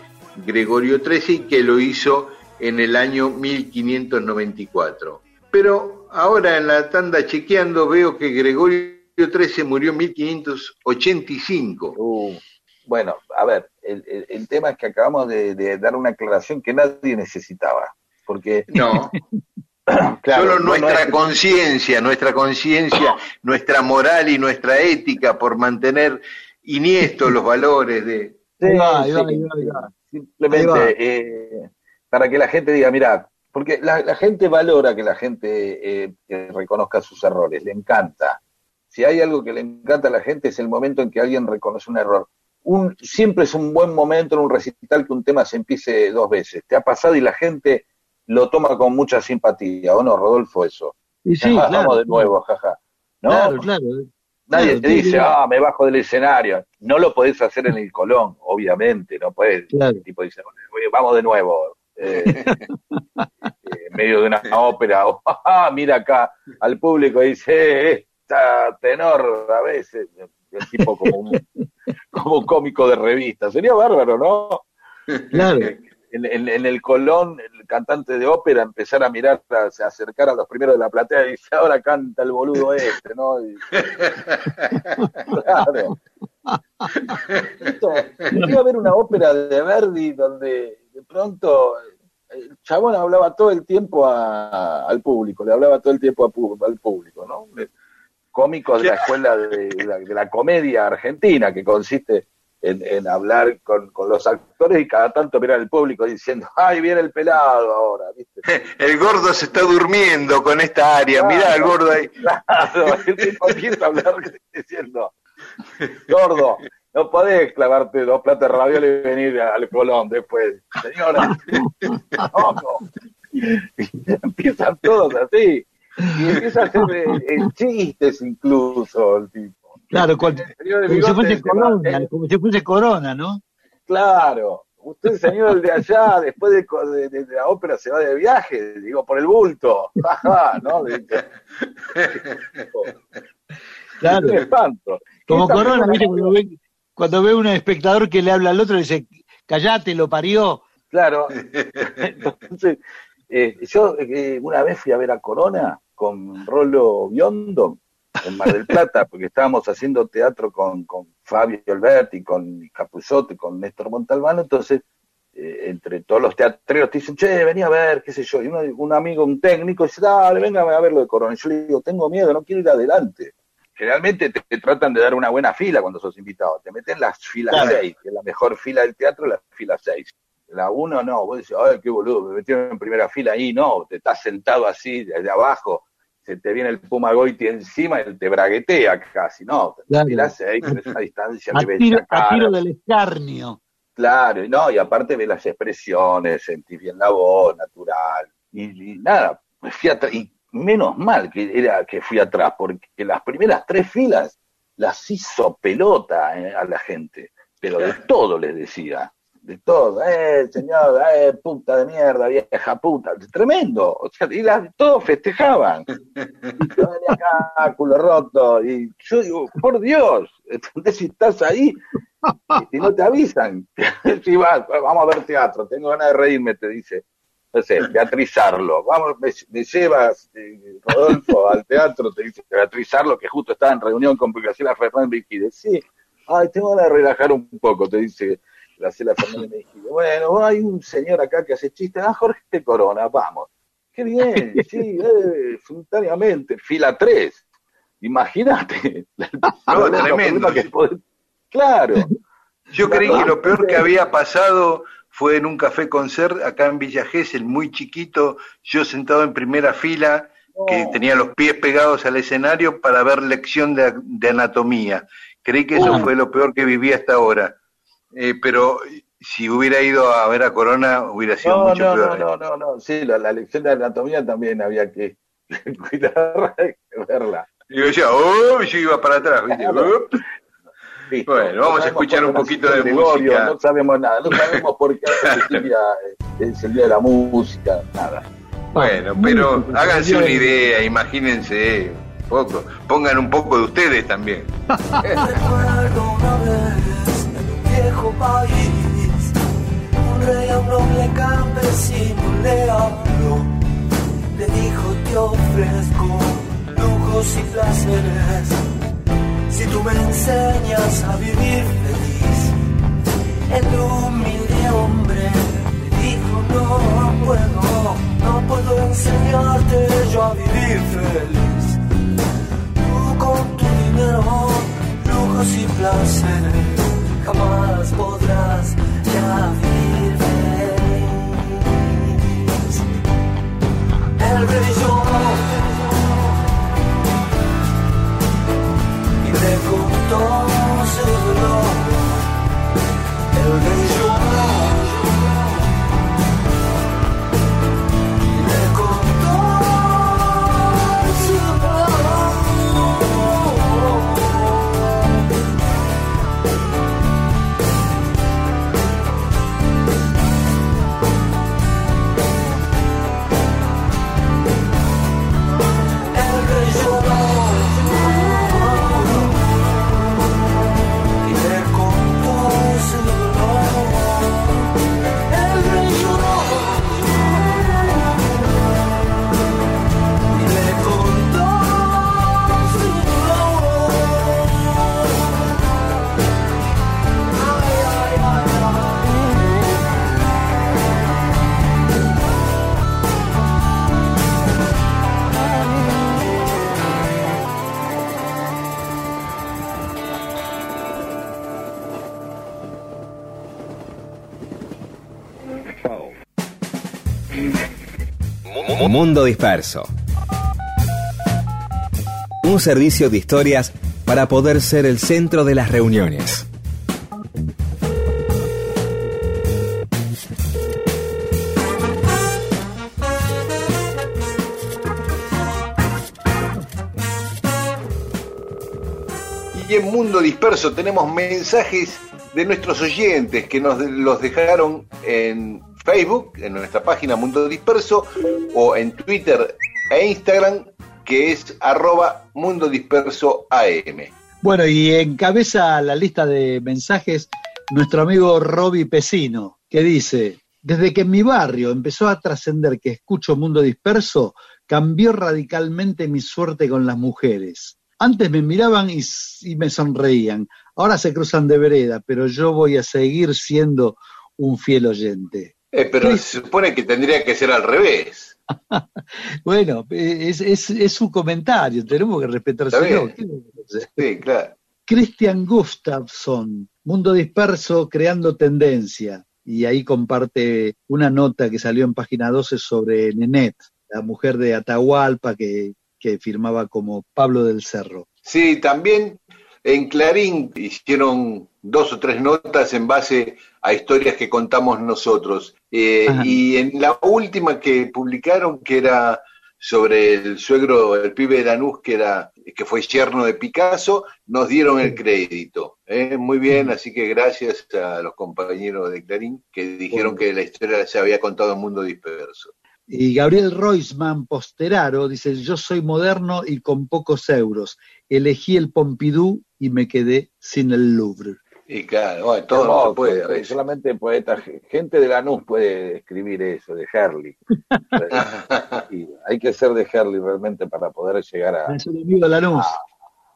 Gregorio XIII, que lo hizo en el año 1594. Pero ahora en la tanda chequeando veo que Gregorio 13 murió en 1585. Uh, bueno, a ver, el, tema es que acabamos de, dar una aclaración que nadie necesitaba, porque... No. Solo nuestra conciencia, nuestra conciencia, nuestra moral y nuestra ética por mantener iniestos los valores de... Simplemente eh, para que la gente diga, mira, porque la, gente valora que la gente eh, reconozca sus errores, le encanta si hay algo que le encanta a la gente es el momento en que alguien reconoce un error. Un, siempre es un buen momento en un recital que un tema se empiece dos veces. Te ha pasado y la gente lo toma con mucha simpatía, ¿o no, Rodolfo, eso? Y sí, Vamos de nuevo, jaja. ¿No? Claro, claro. Nadie te dice, ah, me bajo del escenario. No lo podés hacer en el Colón, obviamente, no podés. El tipo dice, vamos de nuevo. Eh, eh, en medio de una ópera, ah, mira acá al público y dice, eh, tenor a veces, el tipo como un, como un cómico de revista. Sería bárbaro, ¿no? Claro. En, en- en el Colón, el cantante de ópera empezar a mirar, a, se acercar a los primeros de la platea y dice, ahora canta el boludo este, ¿no? Y- claro. Iba a ver una ópera de Verdi donde de pronto el chabón hablaba todo el tiempo a- al público, le hablaba todo el tiempo a al público, ¿no? Cómicos de la escuela de, de la, de la comedia argentina, que consiste en, en hablar con, con los actores y cada tanto mirar al público diciendo, ¡ay, viene el pelado ahora! ¿viste? El gordo se está durmiendo con esta área. Mirá el gordo ahí. Claro, el tipo empieza a hablar diciendo, gordo, no podés clavarte dos platos de ravioli y venir al Colón después. Señora, empiezan todos así. Y empieza a hacer eh, chistes incluso el tipo. Claro, cual- El señor de como si fuese corona, como si fuese corona, ¿no? Claro. Usted, señor el de allá, después de, la ópera se va de viaje, digo, por el bulto. Ajá, ¿no? Claro. Un espanto. Como corona, ¿viste? Cuando ve, cuando ve un espectador que le habla al otro, dice, callate, lo parió. Claro. Entonces, eh, yo eh, una vez fui a ver a Corona con Rolo Biondo en Mar del Plata, porque estábamos haciendo teatro con, con Fabio Alberti, con Capuzotto, con Néstor Montalbano, entonces eh, entre todos los teatreros te dicen, che, vení a ver, qué sé yo, y uno- un amigo, un técnico, dice, dale, venga a ver lo de Corona. Y yo le digo, tengo miedo, no quiero ir adelante. Generalmente te, te tratan de dar una buena fila cuando sos invitado, te meten las filas Claro. 6, que es la mejor fila del teatro, la fila 6. La 1 no, vos decís, ay, qué boludo, me metieron en primera fila ahí, no, te estás sentado así, desde abajo, se te viene el Puma Goiti encima y te braguetea casi, no, Claro. fila 6, pero es una distancia A tiro, a del escarnio. Claro, y no, y aparte ves las expresiones, sentís bien la voz, natural. Y, y nada, me fui atrás, y menos mal que era que fui atrás, porque las primeras tres filas las hizo pelota eh, a la gente, pero de todo les decía, de todo, eh, señor, eh, puta de mierda, vieja puta, tremendo, o sea, y las- todos festejaban. Y yo venía acá, culo roto, y yo digo, por Dios, ¿entendés? Si estás ahí, y no te avisan. si vas, vamos a ver teatro, tengo ganas de reírme, te dice. No sé, Beatrizarlo. Vamos, me, me llevas, eh, Rodolfo, al teatro, te dice Beatrizarlo, que justo estaba en reunión con Graciela Fernández Mejide. Sí, ay, tengo ganas de relajar un poco, te dice Graciela Fernández Mejide. Bueno, hay un señor acá que hace chistes, ah, Jorge Corona, vamos. Qué bien, sí, eh, simultáneamente, fila 3. Imagínate. No, tremendo. Que podés- Claro. Yo creí que lo peor que había pasado fue en un café concert acá en Villa Gesell, muy chiquito, yo sentado en primera fila, que No. tenía los pies pegados al escenario para ver lección de, de anatomía. Creí que eso Uh. fue lo peor que viví hasta ahora. Eh, pero si hubiera ido a ver a Corona, hubiera sido No, mucho no, peor. no, no, no, no, sí, la, la lección de anatomía también había que cuidar de verla. Y yo decía, oh, yo iba para atrás, ¿viste? Claro. Listo. Bueno, vamos a No escuchar un poquito de Gregorio, música. No sabemos nada, no sabemos por qué día, es el día de la música, nada. Bueno, pero háganse una idea, imagínense un poco, pongan un poco de ustedes también. Viejo país, un rey a un noble campesino le habló, le dijo te ofrezco lujos y placeres, si tú me enseñas a vivir feliz. El humilde hombre le dijo no puedo, no puedo enseñarte yo a vivir feliz. Tú con tu dinero, lujos y placeres, jamás podrás ya vivir feliz. El rey Mundo Disperso. Un servicio de historias para poder ser el centro de las reuniones. Y en Mundo Disperso tenemos mensajes de nuestros oyentes que nos los dejaron en Facebook, en nuestra página Mundo Disperso, o en Twitter e Instagram, que es arroba Mundo Disperso AM. Bueno, y encabeza la lista de mensajes nuestro amigo Roby Pesino, que dice, desde que en mi barrio empezó a trascender que escucho Mundo Disperso, cambió radicalmente mi suerte con las mujeres. Antes me miraban y, y, me sonreían, ahora se cruzan de vereda, pero yo voy a seguir siendo un fiel oyente. Eh, pero se supone que tendría que ser al revés. bueno, es, es, es, su comentario, tenemos que respetárselo. Sí, claro. Christian Gustafsson, Mundo Disperso creando tendencia, y ahí comparte una nota que salió en página 12 sobre Nenet, la mujer de Atahualpa que que firmaba como Pablo del Cerro. Sí, también en Clarín hicieron dos o tres notas en base a historias que contamos nosotros. Eh, y en la última que publicaron, que era sobre el suegro, el pibe de Lanús, que, era, que fue yerno de Picasso, nos dieron el crédito. ¿eh? Muy bien, así que gracias a los compañeros de Clarín que dijeron que la historia se había contado en mundo disperso. Y Gabriel Roisman Posteraro dice, yo soy moderno y con pocos euros. Elegí el Pompidou y me quedé sin el Louvre. Y claro, bueno, todo no, se puede. solamente poeta, gente de Lanús puede escribir eso, de Herley. hay que ser de Herley realmente para poder llegar a... Es un amigo de Lanús.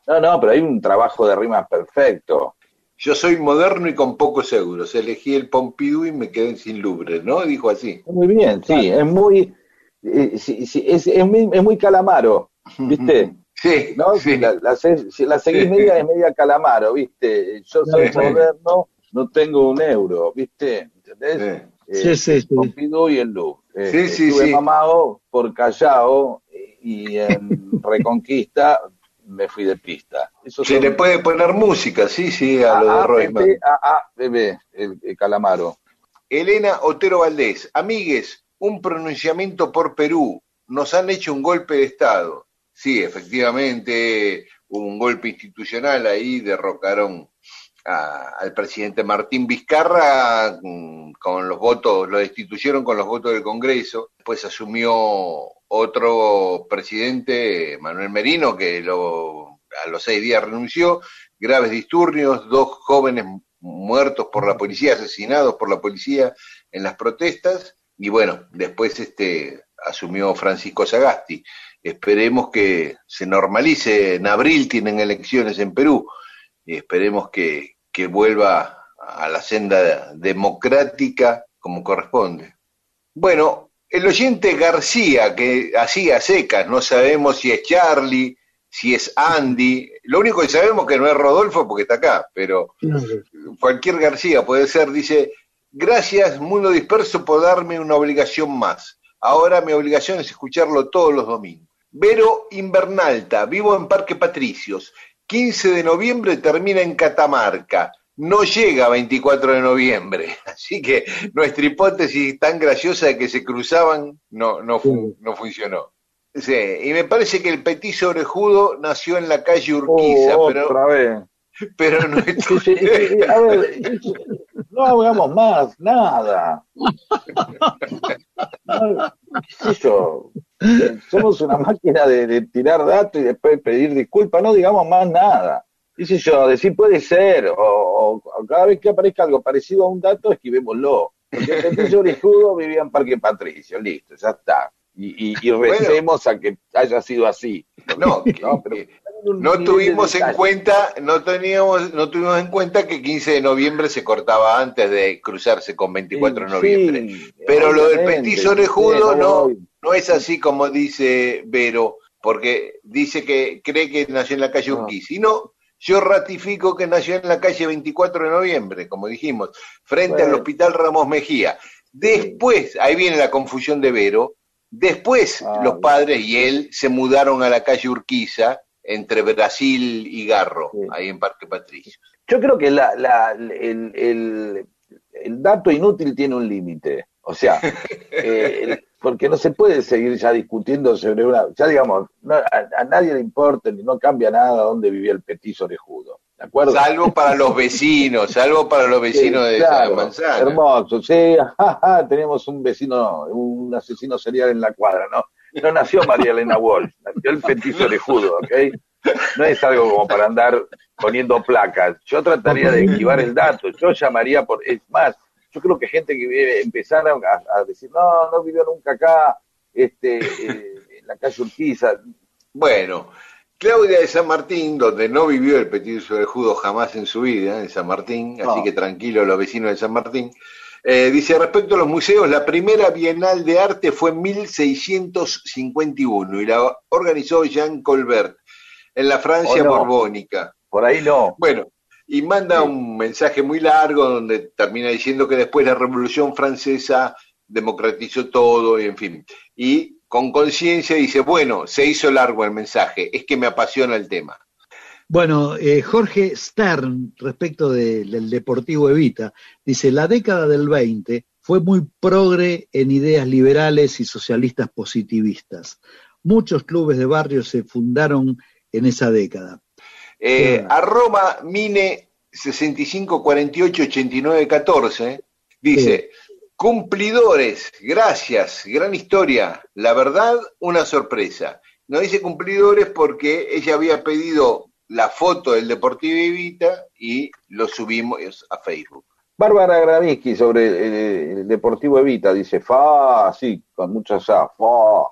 no, no, pero hay un trabajo de rimas perfecto. Yo soy moderno y con pocos euros. Elegí el Pompidou y me quedé sin Louvre, ¿no? Dijo así. Muy bien, sí, es muy, eh, sí, sí, es, es, muy, es muy calamaro, ¿viste? Sí, ¿no? sí. La, la, la seguís media es media calamaro, ¿viste? Yo soy Sí. moderno, no tengo un euro, ¿viste? ¿Entendés? Sí, Eh, sí, sí. Pompidou y el Louvre. Eh, Sí, sí, estuve sí. mamado por Callao y en Reconquista me fui de pista. Eso Se le puede poner música, sí, sí, a lo de bebé, el, el calamaro. Elena Otero Valdés, amigues, un pronunciamiento por Perú. Nos han hecho un golpe de Estado. Sí, efectivamente, hubo un golpe institucional ahí, derrocaron a- al presidente Martín Vizcarra mm, con los votos, lo destituyeron con los votos del Congreso. Después asumió otro presidente, Manuel Merino, que lo, a los seis días renunció. Graves disturbios, dos jóvenes muertos por la policía, asesinados por la policía en las protestas. Y bueno, después este, asumió Francisco Sagasti. Esperemos que se normalice. En abril tienen elecciones en Perú y esperemos que, que vuelva a la senda democrática como corresponde. Bueno, el oyente García, que hacía secas, no sabemos si es Charlie, si es Andy, lo único que sabemos que no es Rodolfo porque está acá, pero cualquier García puede ser, dice, gracias Mundo Disperso por darme una obligación más. Ahora mi obligación es escucharlo todos los domingos. Vero Invernalta, vivo en Parque Patricios. 15 de noviembre termina en Catamarca. No llega 24 de noviembre. Así que nuestra hipótesis tan graciosa de que se cruzaban no, no, no funcionó. Sí, y me parece que el petiso orejudo nació en la calle Urquiza, Oh, pero, otra vez. pero no sí, sí, a ver, no hagamos más, nada. No, qué sé yo, somos una máquina de, de tirar datos y después pedir disculpas, no digamos más nada. Qué sé yo, decir puede ser, o, o- o cada vez que aparezca algo parecido a un dato, esquivémoslo. Porque el petiso orejudo vivía en Parque Patricio, listo, ya está. Y, y, y recemos a que haya sido así. No, que- No, pero- no tuvimos en cuenta, no teníamos, no tuvimos en cuenta que 15 de noviembre se cortaba antes de cruzarse con 24 de noviembre. Sí, Pero lo del petiso orejudo no, no es así como dice Vero, porque dice que cree que nació en la calle No. Urquiza. Y no, yo ratifico que nació en la calle 24 de noviembre, como dijimos, frente al. Hospital Ramos Mejía. Después, ahí viene la confusión de Vero, Después Ah, los padres y él se mudaron a la calle Urquiza, entre Brasil y Garro, Sí. ahí en Parque Patricio. Yo creo que la, la- el, el- el dato inútil tiene un límite. O sea, eh, porque no se puede seguir ya discutiendo sobre una. Ya digamos, no- a, a nadie le importa ni no cambia nada dónde vivía el petiso orejudo. ¿De acuerdo? Salvo para los vecinos, salvo para los vecinos Sí, de claro, esa manzana. Hermoso, sí, ajá, tenemos un vecino, un asesino serial en la cuadra, ¿no? No nació María Elena Wolf, nació el petiso orejudo, ¿ok? No es algo como para andar poniendo placas. Yo trataría de esquivar el dato, yo llamaría por, es más, yo creo que gente que vive, empezara a, a decir, no, no vivió nunca acá, este, eh, en la calle Urquiza, Bueno, Claudia de San Martín, donde no vivió el petiso orejudo jamás en su vida, en San Martín, así No. que tranquilo los vecinos de San Martín. Eh, dice, respecto a los museos, la primera Bienal de Arte fue en 1651 y la organizó Jean Colbert en la Francia Oh, no. borbónica. por ahí no. Bueno, y manda un mensaje muy largo donde termina diciendo que después la Revolución Francesa democratizó todo, y en fin. Y con conciencia dice, bueno, se hizo largo el mensaje, es que me apasiona el tema. Bueno, eh, Jorge Stern, respecto de- del Deportivo Evita, dice, la década del 20 fue muy progre en ideas liberales y socialistas positivistas. Muchos clubes de barrio se fundaron en esa década. Eh, Sí. arroba mine 65488914 dice, cumplidores, gracias, gran historia, la verdad, una sorpresa. No dice cumplidores porque ella había pedido la foto del Deportivo Evita y lo subimos a Facebook. Bárbara Gravinsky sobre el Deportivo Evita dice, fa, sí, con muchas A, fa,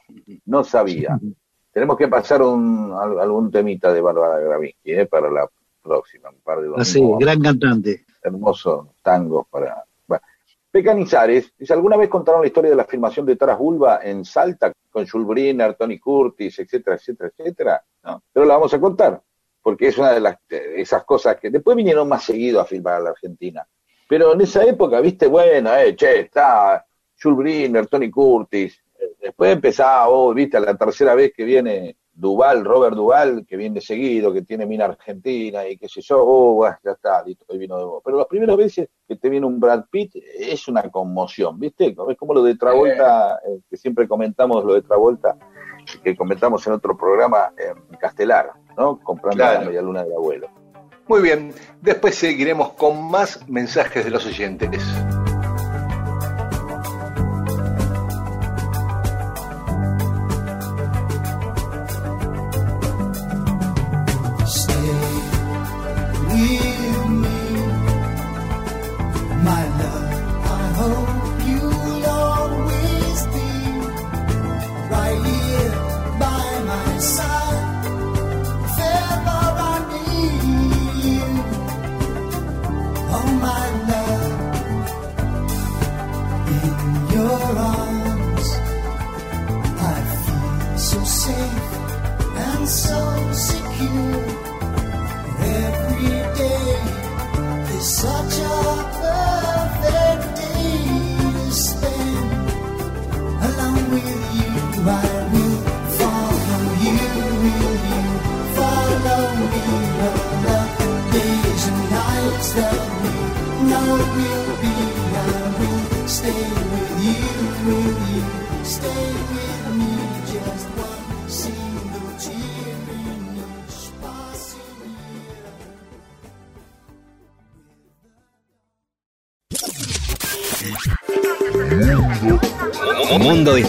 no sabía. Tenemos que pasar un, al- algún temita de Bárbara Gravinsky eh, para la próxima, un par de Así, domingos. gran cantante. hermosos tangos para... Bueno. Pecanizares, dice, ¿alguna vez contaron la historia de la filmación de Taras Bulba en Salta con Jules Briner, Tony Curtis, etcétera, etcétera, etcétera? No, pero la vamos a contar, porque es una de las de esas cosas que después vinieron más seguido a filmar a la Argentina. Pero en esa época, viste, bueno, eh, che, está Jules Briner, Tony Curtis. Después empezaba, oh, viste, la tercera vez que viene Duval, Robert Duval, que viene seguido, que tiene mina argentina y qué sé yo, oh, bueno, ya está, listo, ahí vino de vos. Pero las primeras veces que te viene un Brad Pitt es una conmoción, ¿viste? Es como lo de Travolta, eh, que siempre comentamos lo de Travolta, que comentamos en otro programa en Castelar, ¿no? Comprando Claro. la media luna del abuelo. Muy bien, después seguiremos con más mensajes de los oyentes.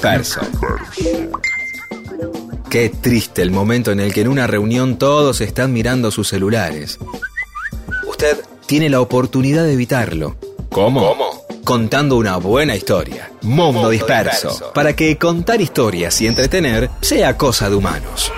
Disperso. Qué triste el momento en el que en una reunión todos están mirando sus celulares. Usted tiene la oportunidad de evitarlo. ¿Cómo? Contando una buena historia. Mundo, disperso, disperso. Para que contar historias y entretener sea cosa de humanos.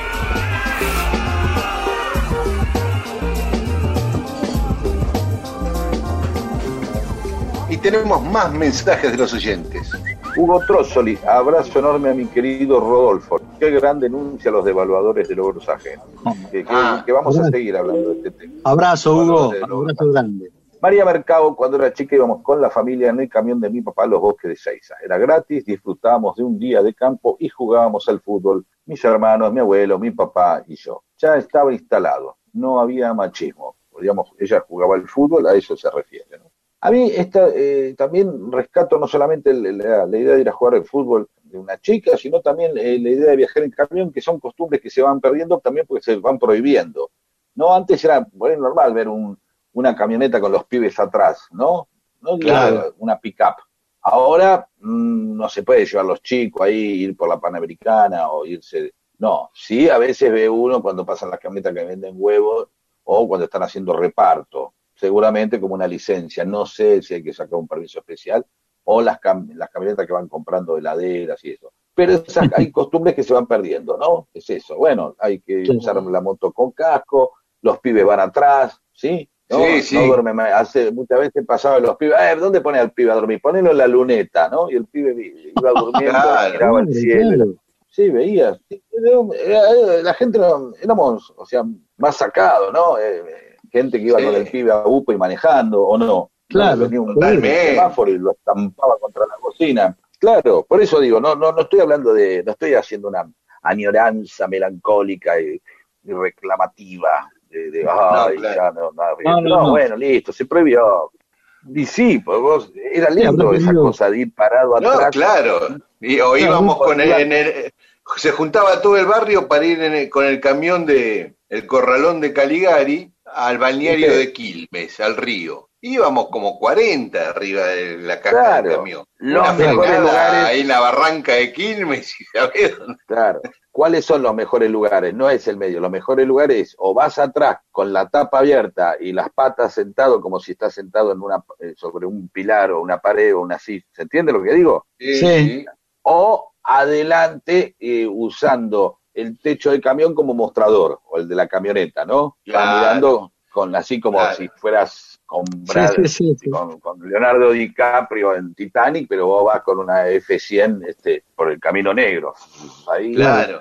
Y tenemos más mensajes de los oyentes. Hugo Trozzoli, abrazo enorme a mi querido Rodolfo. Qué gran denuncia a los devaluadores de logros ajenos. Que, que- Ah. que vamos a seguir hablando de este tema. Abrazo, Hugo. Abrazo grande. María Mercado, cuando era chica, íbamos con la familia en el camión de mi papá a los bosques de Seiza. Era gratis, disfrutábamos de un día de campo y jugábamos al fútbol. Mis hermanos, mi abuelo, mi papá y yo. Ya estaba instalado, no había machismo. Digamos, ella jugaba al fútbol, a eso se refiere. ¿no? A mí esta, eh, también rescato no solamente la, idea de ir a jugar al fútbol de una chica, sino también eh, la idea de viajar en camión, que son costumbres que se van perdiendo también porque se van prohibiendo. No, antes era bueno, normal ver un, una camioneta con los pibes atrás, ¿no? No claro. una pick-up. Ahora mm, no se puede llevar los chicos ahí, ir por la Panamericana o irse. No, sí, a veces ve uno cuando pasan las camionetas que venden huevos o cuando están haciendo reparto. Seguramente como una licencia. No sé si hay que sacar un permiso especial o las, las camionetas que van comprando heladeras y eso. Pero hay costumbres que se van perdiendo, ¿no? Es eso. Bueno, hay que usar la moto con casco, los pibes van atrás, ¿sí? No, sí, sí. no duerme Hace, muchas veces pasaba los pibes, eh, ¿dónde pone al pibe a dormir? Ponelo en la luneta, ¿no? Y el pibe iba durmiendo, miraba el cielo. Sí, veías. La gente éramos, o sea, más sacados, ¿no? Gente que iba con el pibe a UPA y manejando, ¿o no? Claro. Venía un semáforo y lo estampaba contra la cocina. Claro, por eso digo, no, no, no estoy hablando de, no estoy haciendo una añoranza melancólica y reclamativa de, no, bueno, listo, se prohibió. Y sí, pues vos, era lindo esa cosa de ir parado atrás. No, claro. Y, o íbamos con el, se juntaba todo el barrio para ir con el camión de el corralón de Caligari al balneario de Quilmes, al río. Íbamos como 40 arriba de la caja del camión. Los mejores lugares. Ahí en la barranca de Quilmes, y Claro. ¿Cuáles son los mejores lugares? No es el medio, los mejores lugares o vas atrás con la tapa abierta y las patas sentado como si estás sentado en una eh, sobre un pilar o una pared o una silla. ¿Se entiende lo que digo? Sí. O adelante eh, usando el techo del camión como mostrador o el de la camioneta, ¿no? mirando con así como si fueras con, con, Leonardo DiCaprio en Titanic, pero vos vas con una F100 este, por el camino negro. Ahí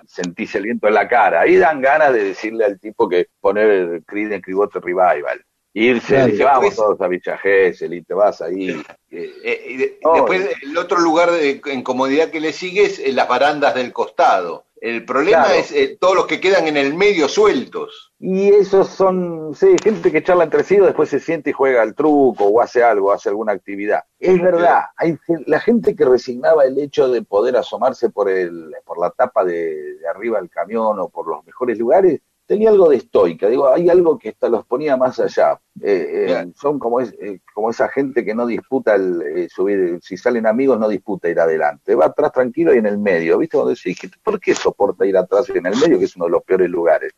sentís el viento en la cara. Ahí dan ganas de decirle al tipo que poner el Creed en Cribote Revival. Irse, dice, vamos todos a Villa y te vas ahí. Eh, y después el otro lugar de incomodidad que le sigue es las barandas del costado. El problema es eh, todos los que quedan en el medio sueltos. Y esos son, sí, gente que charla entre sí, después se siente y juega al truco o hace algo, hace alguna actividad. Es verdad, hay la gente que resignaba el hecho de poder asomarse por, el, por la tapa de, de arriba del camión o por los mejores lugares, tenía algo de estoica, digo, hay algo que hasta los ponía más allá. Eh, eh, son como, es, eh, como esa gente que no disputa el subir, si salen amigos no disputa ir adelante, va atrás tranquilo y en el medio, ¿viste? Cuando decís, ¿por qué soporta ir atrás y en el medio, que es uno de los peores lugares?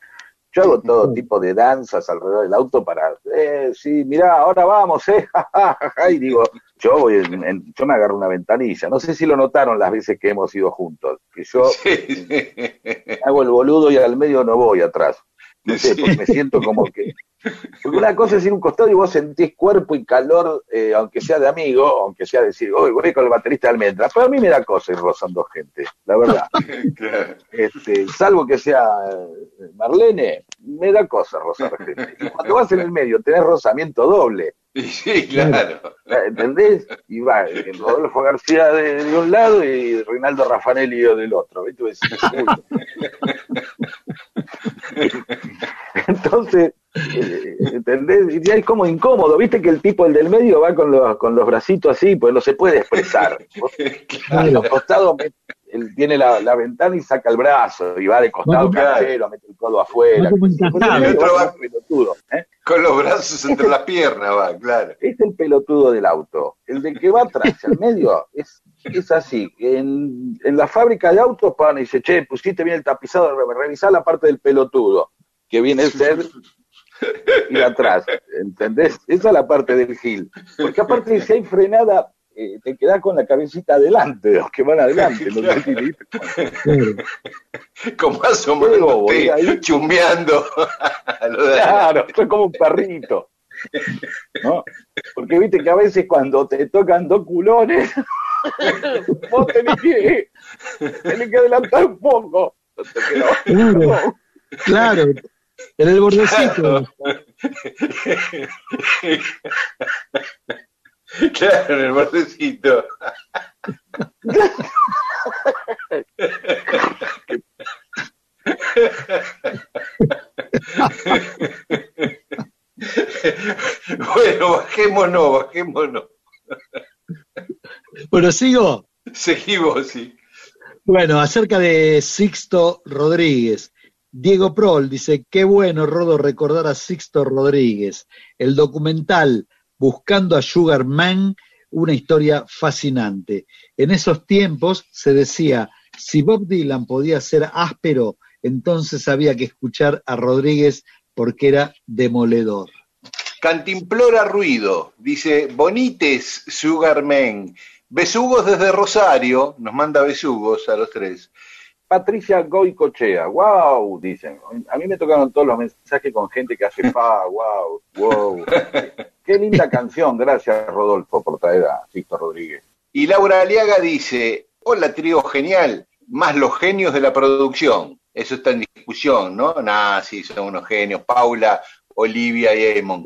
Yo hago todo tipo de danzas alrededor del auto para, eh, sí, mirá, ahora vamos, eh, y digo, yo voy, yo me agarro una ventanilla. No sé si lo notaron las veces que hemos ido juntos, que yo hago el boludo y al medio no voy atrás. No sé, porque me siento como que porque una cosa es ir a un costado y vos sentís cuerpo y calor, eh, aunque sea de amigo, aunque sea decir, hoy voy con el baterista de almendra, pero a mí me da cosa ir rozando gente, la verdad. este, salvo que sea eh, Marlene, me da cosa rozar gente. Y cuando vas en el medio tenés rozamiento doble. Sí, claro. ¿Entendés? Y va Rodolfo García de, un lado y Reinaldo Raffanelli del otro. Entonces, eh, ¿Entendés? Y es como incómodo, viste que el tipo, el del medio, va con los, con los bracitos así, pues no se puede expresar. A los costados él tiene la, la, ventana y saca el brazo y va de costado casero, mete el codo afuera. ¿eh? Con los brazos entre las piernas va, claro. Es el pelotudo del auto. El de que va atrás, al medio, es, es así. En, en la fábrica de autos, pan y dice, che, pusiste bien el tapizado, revisá la parte del pelotudo, que viene a ser ir atrás, ¿entendés? Esa es la parte del gil. Porque aparte si hay frenada, eh, te quedas con la cabecita adelante, los que van adelante. como asomando, chumbeando. claro, estoy como un perrito. ¿no? Porque viste que a veces cuando te tocan dos culones, vos tenés que, tenés que adelantar un poco. claro, En el bordecito. Claro, en el bordecito. bueno, bajémonos, bajémonos. Bueno, sigo. Seguimos, sí. Bueno, acerca de Sixto Rodríguez. Diego Prol dice, qué bueno, Rodo, recordar a Sixto Rodríguez. El documental Buscando a Sugar Man, una historia fascinante. En esos tiempos se decía, si Bob Dylan podía ser áspero, entonces había que escuchar a Rodríguez porque era demoledor. Cantimplora Ruido, dice, bonites Sugar Man. Besugos desde Rosario, nos manda besugos a los tres. Patricia Goicochea, wow, dicen. A mí me tocaron todos los mensajes con gente que hace fa, wow, wow. Qué linda canción, gracias Rodolfo por traer a Sisto Rodríguez. Y Laura Aliaga dice, hola trío genial, más los genios de la producción. Eso está en discusión, ¿no? Nah, sí, son unos genios. Paula, Olivia y Emon.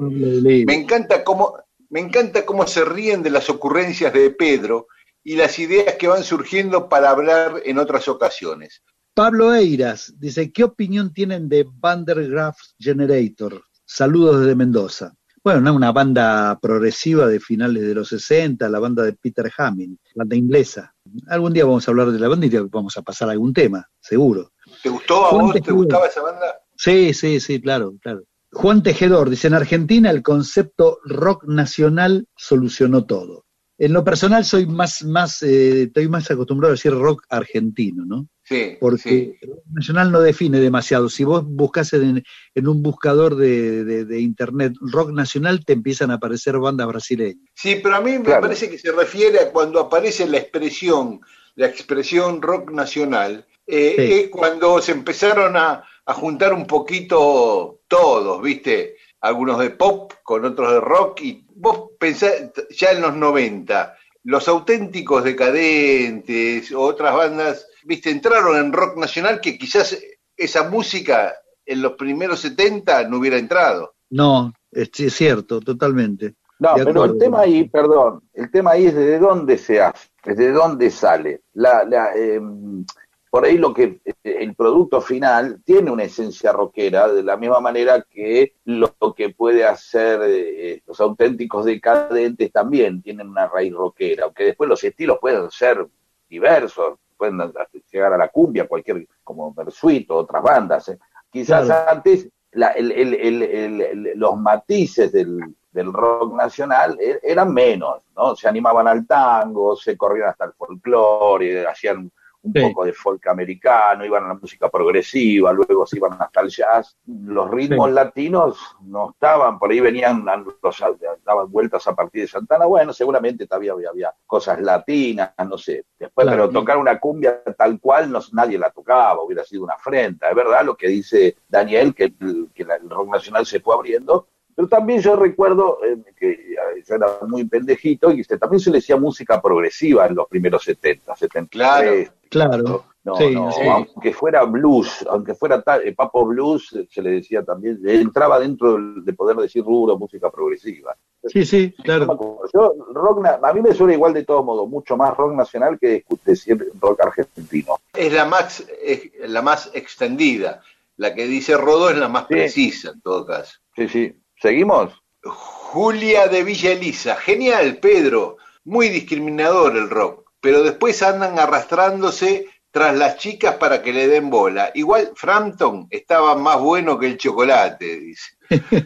Me encanta cómo, me encanta cómo se ríen de las ocurrencias de Pedro y las ideas que van surgiendo para hablar en otras ocasiones. Pablo Eiras dice, ¿qué opinión tienen de Vandergraaf Generator? Saludos desde Mendoza. Bueno, una banda progresiva de finales de los 60, la banda de Peter Hamming, banda inglesa. Algún día vamos a hablar de la banda y vamos a pasar algún tema, seguro. ¿Te gustó a vos? ¿Te gustaba esa banda? Sí, sí, sí, claro, claro. Juan Tejedor dice, en Argentina el concepto rock nacional solucionó todo. En lo personal soy más, más, eh, estoy más acostumbrado a decir rock argentino, ¿no? Sí. Porque el rock nacional no define demasiado. Si vos buscas en, un buscador de, internet rock nacional, te empiezan a aparecer bandas brasileñas. Sí, pero a mí me parece que se refiere a cuando aparece la expresión, la expresión rock nacional, eh, es cuando se empezaron a, a juntar un poquito todos, ¿viste? Algunos de pop con otros de rock y vos pensás ya en los 90, los auténticos decadentes, otras bandas, ¿viste? Entraron en rock nacional que quizás esa música en los primeros 70 no hubiera entrado. No, es, cierto, totalmente. No, pero el tema ahí, perdón, el tema ahí es de dónde se hace, desde dónde sale. La, la, eh, por ahí lo que eh, el producto final tiene una esencia rockera, de la misma manera que lo que puede hacer eh, los auténticos decadentes también tienen una raíz rockera, aunque después los estilos pueden ser diversos, pueden llegar a la cumbia, cualquier, como Bersuit o otras bandas. ¿eh? Quizás antes los matices del, del rock nacional eran menos, ¿no? Se animaban al tango, se corrían hasta el folclore, hacían un poco de folk americano, iban a la música progresiva, luego se iban hasta el jazz. Los ritmos latinos no estaban, por ahí venían, los, daban vueltas a partir de Santana. Bueno, seguramente todavía había, cosas latinas, no sé. Después, pero tocar una cumbia tal cual no, nadie la tocaba, hubiera sido una afrenta. Es verdad lo que dice Daniel, que, que el rock nacional se fue abriendo, pero también yo recuerdo eh, que eh, yo era muy pendejito y también se le decía música progresiva en los primeros 70, 73. Claro, claro. No, no, aunque fuera blues, aunque fuera tal, eh, Papo Blues, se le decía también, entraba dentro de poder decir rubro música progresiva. Sí, sí, claro. Yo, rock, a mí me suena igual de todo modo, mucho más rock nacional que decir rock argentino. Es la más, es la más extendida. La que dice Rodo es la más precisa en todo caso. Sí, sí. ¿Seguimos? Julia de Villa Elisa. Genial, Pedro. Muy discriminador el rock. Pero después andan arrastrándose tras las chicas para que le den bola. Igual Frampton estaba más bueno que el chocolate, dice.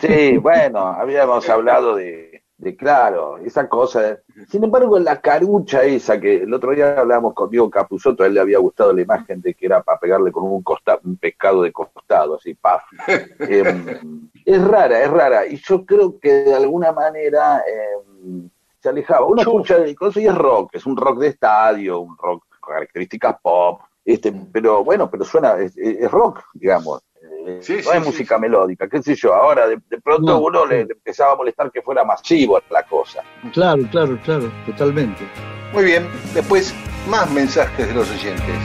Sí, bueno, habíamos hablado de, de claro, esa cosa. Sin embargo, la carucha esa que el otro día hablábamos con Diego Capuzotto, a él le había gustado la imagen de que era para pegarle con un, costa, un pescado de costado, así, paf. Em, es rara, es rara. Y yo creo que de alguna manera em, se alejaba. Uno escucha de cosas y es rock, es un rock de estadio, un rock con características pop. Este, pero bueno, pero suena, es rock, digamos eh, sí, no sí, es música melódica, qué sé yo. Ahora, de, pronto no, uno le, empezaba a molestar que fuera masivo la cosa. Claro, claro, claro, totalmente. Muy bien, después más mensajes de los oyentes.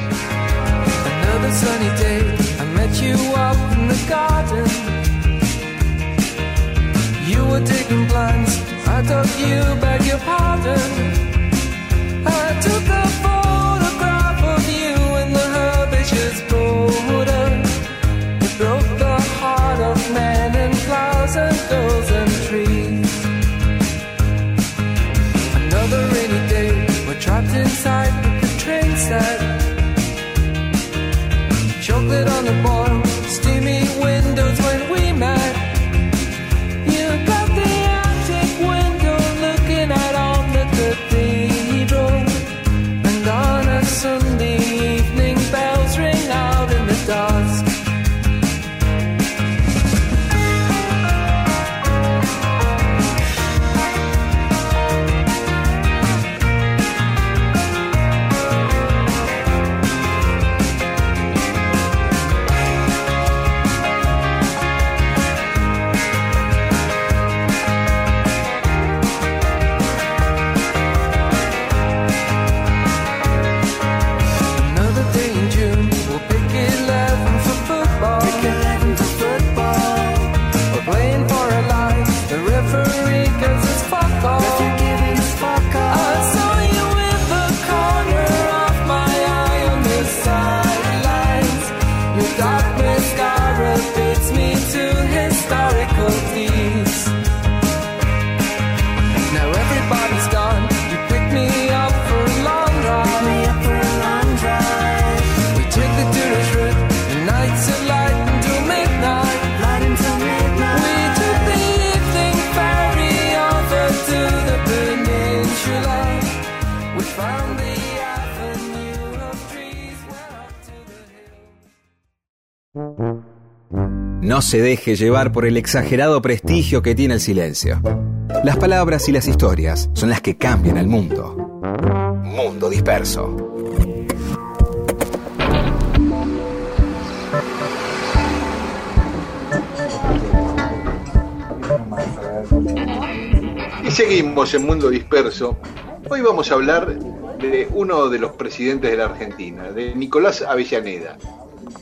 Another you were taking I took you back your pardon. I took a No se deje llevar por el exagerado prestigio que tiene el silencio. Las palabras y las historias son las que cambian el mundo. Mundo disperso. Y seguimos en Mundo Disperso. Hoy vamos a hablar de uno de los presidentes de la Argentina, de Nicolás Avellaneda.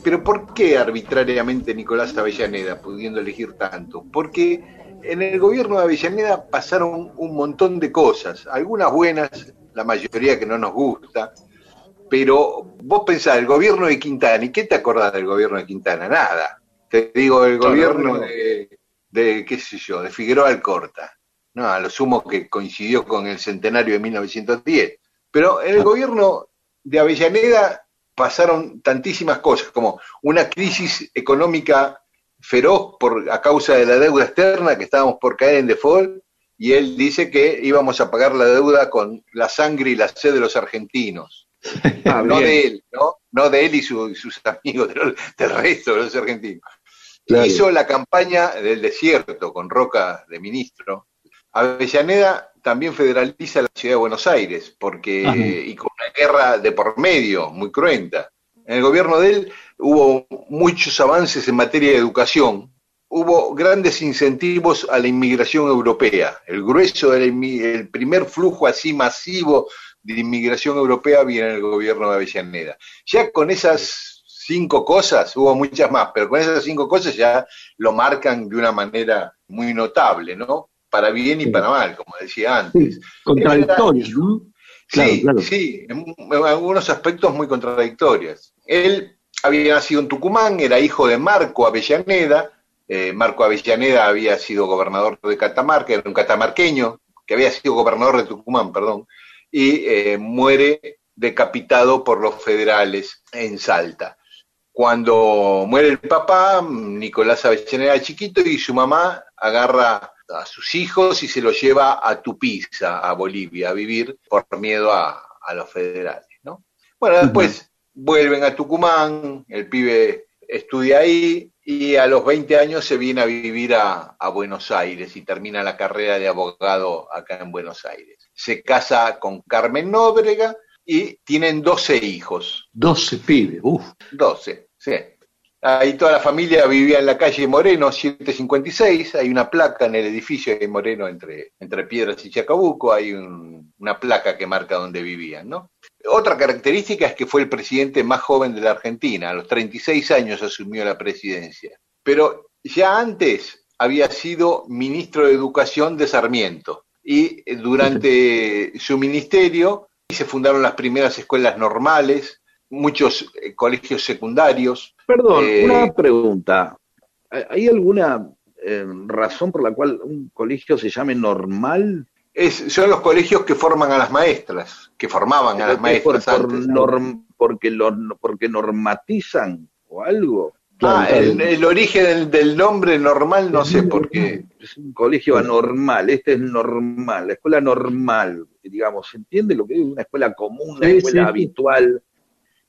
Pero ¿por qué arbitrariamente Nicolás Avellaneda, pudiendo elegir tanto? Porque en el gobierno de Avellaneda pasaron un montón de cosas, algunas buenas, la mayoría que no nos gusta, pero vos pensás, el gobierno de Quintana, ¿y qué te acordás del gobierno de Quintana? Nada. Te digo, el gobierno de, de, qué sé yo, de Figueroa Alcorta. No, a lo sumo que coincidió con el centenario de 1910. Pero en el gobierno de Avellaneda pasaron tantísimas cosas, como una crisis económica feroz por, a causa de la deuda externa, que estábamos por caer en default, y él dice que íbamos a pagar la deuda con la sangre y la sed de los argentinos. Ah, no de él, ¿no? No de él y, su- y sus amigos, del, del resto de los argentinos. Claro. Hizo la campaña del desierto con Roca de ministro. Avellaneda también federaliza la ciudad de Buenos Aires, porque Ajá. y guerra de por medio, muy cruenta. En el gobierno de él hubo muchos avances en materia de educación, hubo grandes incentivos a la inmigración europea. El grueso del el primer flujo así masivo de inmigración europea viene en el gobierno de Avellaneda. Ya con esas cinco cosas, hubo muchas más, pero con esas cinco cosas ya lo marcan de una manera muy notable, ¿no? Para bien y para mal, como decía antes. Sí, contradictorios, ¿no? Claro, sí, claro. sí, en, en algunos aspectos muy contradictorios. Él había nacido en Tucumán, era hijo de Marco Avellaneda. eh, Marco Avellaneda había sido gobernador de Catamarca, era un catamarqueño, que había sido gobernador de Tucumán, perdón, y eh, muere decapitado por los federales en Salta. Cuando muere el papá, Nicolás Avellaneda chiquito y su mamá agarra a sus hijos y se los lleva a Tupiza, a Bolivia, a vivir por miedo a, a los federales, ¿no? Bueno, después vuelven a Tucumán, el pibe estudia ahí y a los 20 años se viene a vivir a, a Buenos Aires y termina la carrera de abogado acá en Buenos Aires. Se casa con Carmen Nóbrega y tienen 12 hijos. 12 pibes, uff. 12, sí. Ahí toda la familia vivía en la calle Moreno, 756. Hay una placa en el edificio de Moreno entre, entre Piedras y Chacabuco. Hay un- una placa que marca dónde vivían, ¿no? Otra característica es que fue el presidente más joven de la Argentina. A los 36 años asumió la presidencia. Pero ya antes había sido ministro de Educación de Sarmiento y eh, durante su ministerio se fundaron las primeras escuelas normales, muchos eh, colegios secundarios. Perdón, Eh, una pregunta. ¿Hay alguna eh, razón por la cual un colegio se llame normal? Es, son los colegios que forman a las maestras, que formaban a las ¿Es por, maestras por antes. norm- porque, lo- porque normatizan o algo? Ah, el, el origen del, del nombre normal no sé por qué. Es un colegio anormal, este es normal, la escuela normal, digamos, ¿se entiende lo que es una escuela común, una Sí, escuela sí. habitual?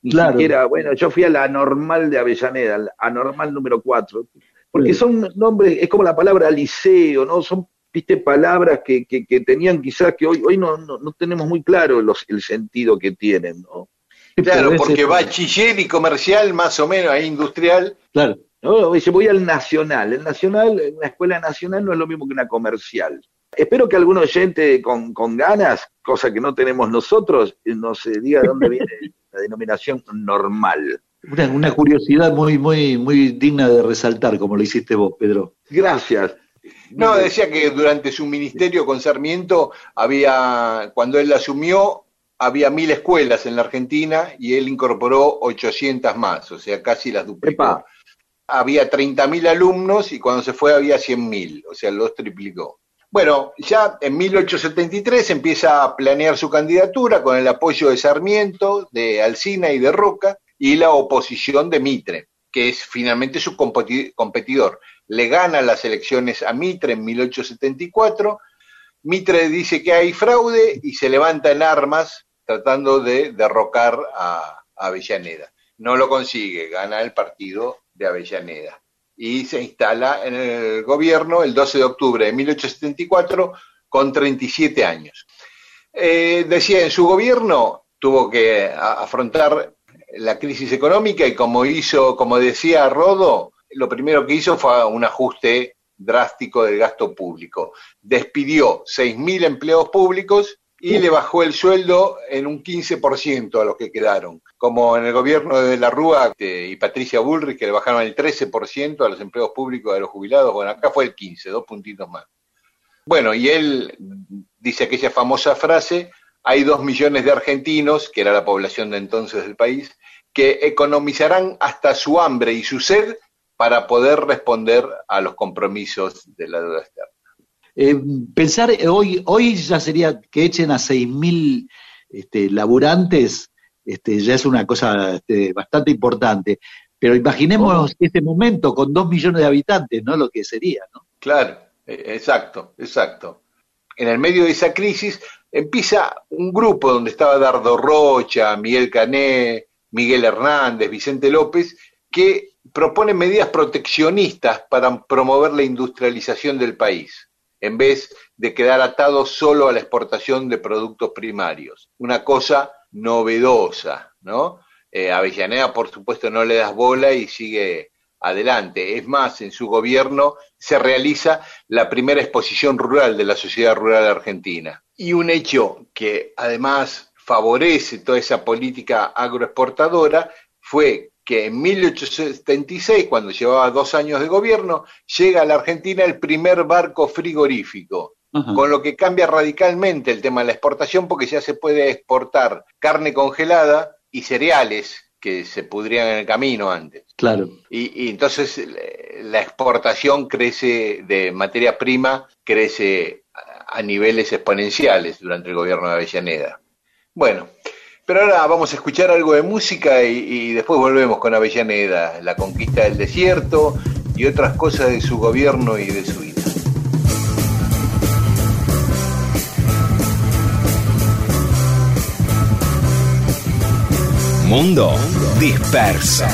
Ni Claro. siquiera, bueno, yo fui a la anormal de Avellaneda, la anormal número 4, porque Sí. son nombres, es como la palabra liceo, ¿no? Son, viste, palabras que, que, que tenían quizás que hoy, hoy no, no, no tenemos muy claro los, el sentido que tienen, ¿no? Claro, porque bachiller y comercial más o menos, ahí industrial, Claro, ¿no? Dice, voy al nacional. El nacional, una escuela nacional no es lo mismo que una comercial. Espero que algún oyente con, con ganas, cosa que no tenemos nosotros, eh, nos diga de dónde viene la denominación normal. una, una curiosidad muy, muy, muy digna de resaltar, como lo hiciste vos, Pedro. Gracias. No, decía que durante su ministerio con Sarmiento había, cuando él asumió, había mil escuelas en la Argentina y él incorporó 800 más, o sea, casi las duplicó. Epa. Había 30.000 alumnos y cuando se fue había 100.000, o sea, los triplicó. Bueno, ya en 1873 empieza a planear su candidatura con el apoyo de Sarmiento, de Alsina y de Roca y la oposición de Mitre, que es finalmente su competi- competidor. Le gana las elecciones a Mitre en 1874. Mitre dice que hay fraude y se levanta en armas tratando de derrocar a Avellaneda. No lo consigue, gana el partido de Avellaneda y se instala en el gobierno el 12 de octubre de 1874 con 37 años. Eh, decía, en su gobierno tuvo que afrontar la crisis económica y como hizo, como decía Rodo, lo primero que hizo fue un ajuste drástico del gasto público. Despidió 6.000 empleos públicos y le bajó el sueldo en un 15% a los que quedaron. Como en el gobierno de la Rúa y Patricia Bullrich, que le bajaron el 13% a los empleos públicos de los jubilados, bueno, acá fue el 15, dos puntitos más. Bueno, y él dice aquella famosa frase, hay dos millones de argentinos, que era la población de entonces del país, que economizarán hasta su hambre y su sed para poder responder a los compromisos de la deuda externa. Eh, pensar eh, hoy, hoy ya sería que echen a 6.000 este, laburantes, este, ya es una cosa este, bastante importante. Pero imaginemos ese momento con 2 millones de habitantes, ¿no? Lo que sería, ¿no? Claro, eh, exacto, exacto. En el medio de esa crisis empieza un grupo donde estaba Dardo Rocha, Miguel Cané, Miguel Hernández, Vicente López, que propone medidas proteccionistas para promover la industrialización del país, en vez de quedar atado solo a la exportación de productos primarios. Una cosa novedosa, ¿no? Eh, Avellaneda, por supuesto, no le das bola y sigue adelante. Es más, en su gobierno se realiza la primera exposición rural de la sociedad rural argentina. Y un hecho que además favorece toda esa política agroexportadora fue que en 1876, cuando llevaba dos años de gobierno, llega a la Argentina el primer barco frigorífico, con lo que cambia radicalmente el tema de la exportación porque ya se puede exportar carne congelada y cereales que se pudrían en el camino antes. Claro. Y, y entonces eh, la exportación crece de materia prima, crece a niveles exponenciales durante el gobierno de Avellaneda. Bueno, pero ahora vamos a escuchar algo de música y, después volvemos con Avellaneda, la conquista del desierto y otras cosas de su gobierno y de su vida. Mundo disperso.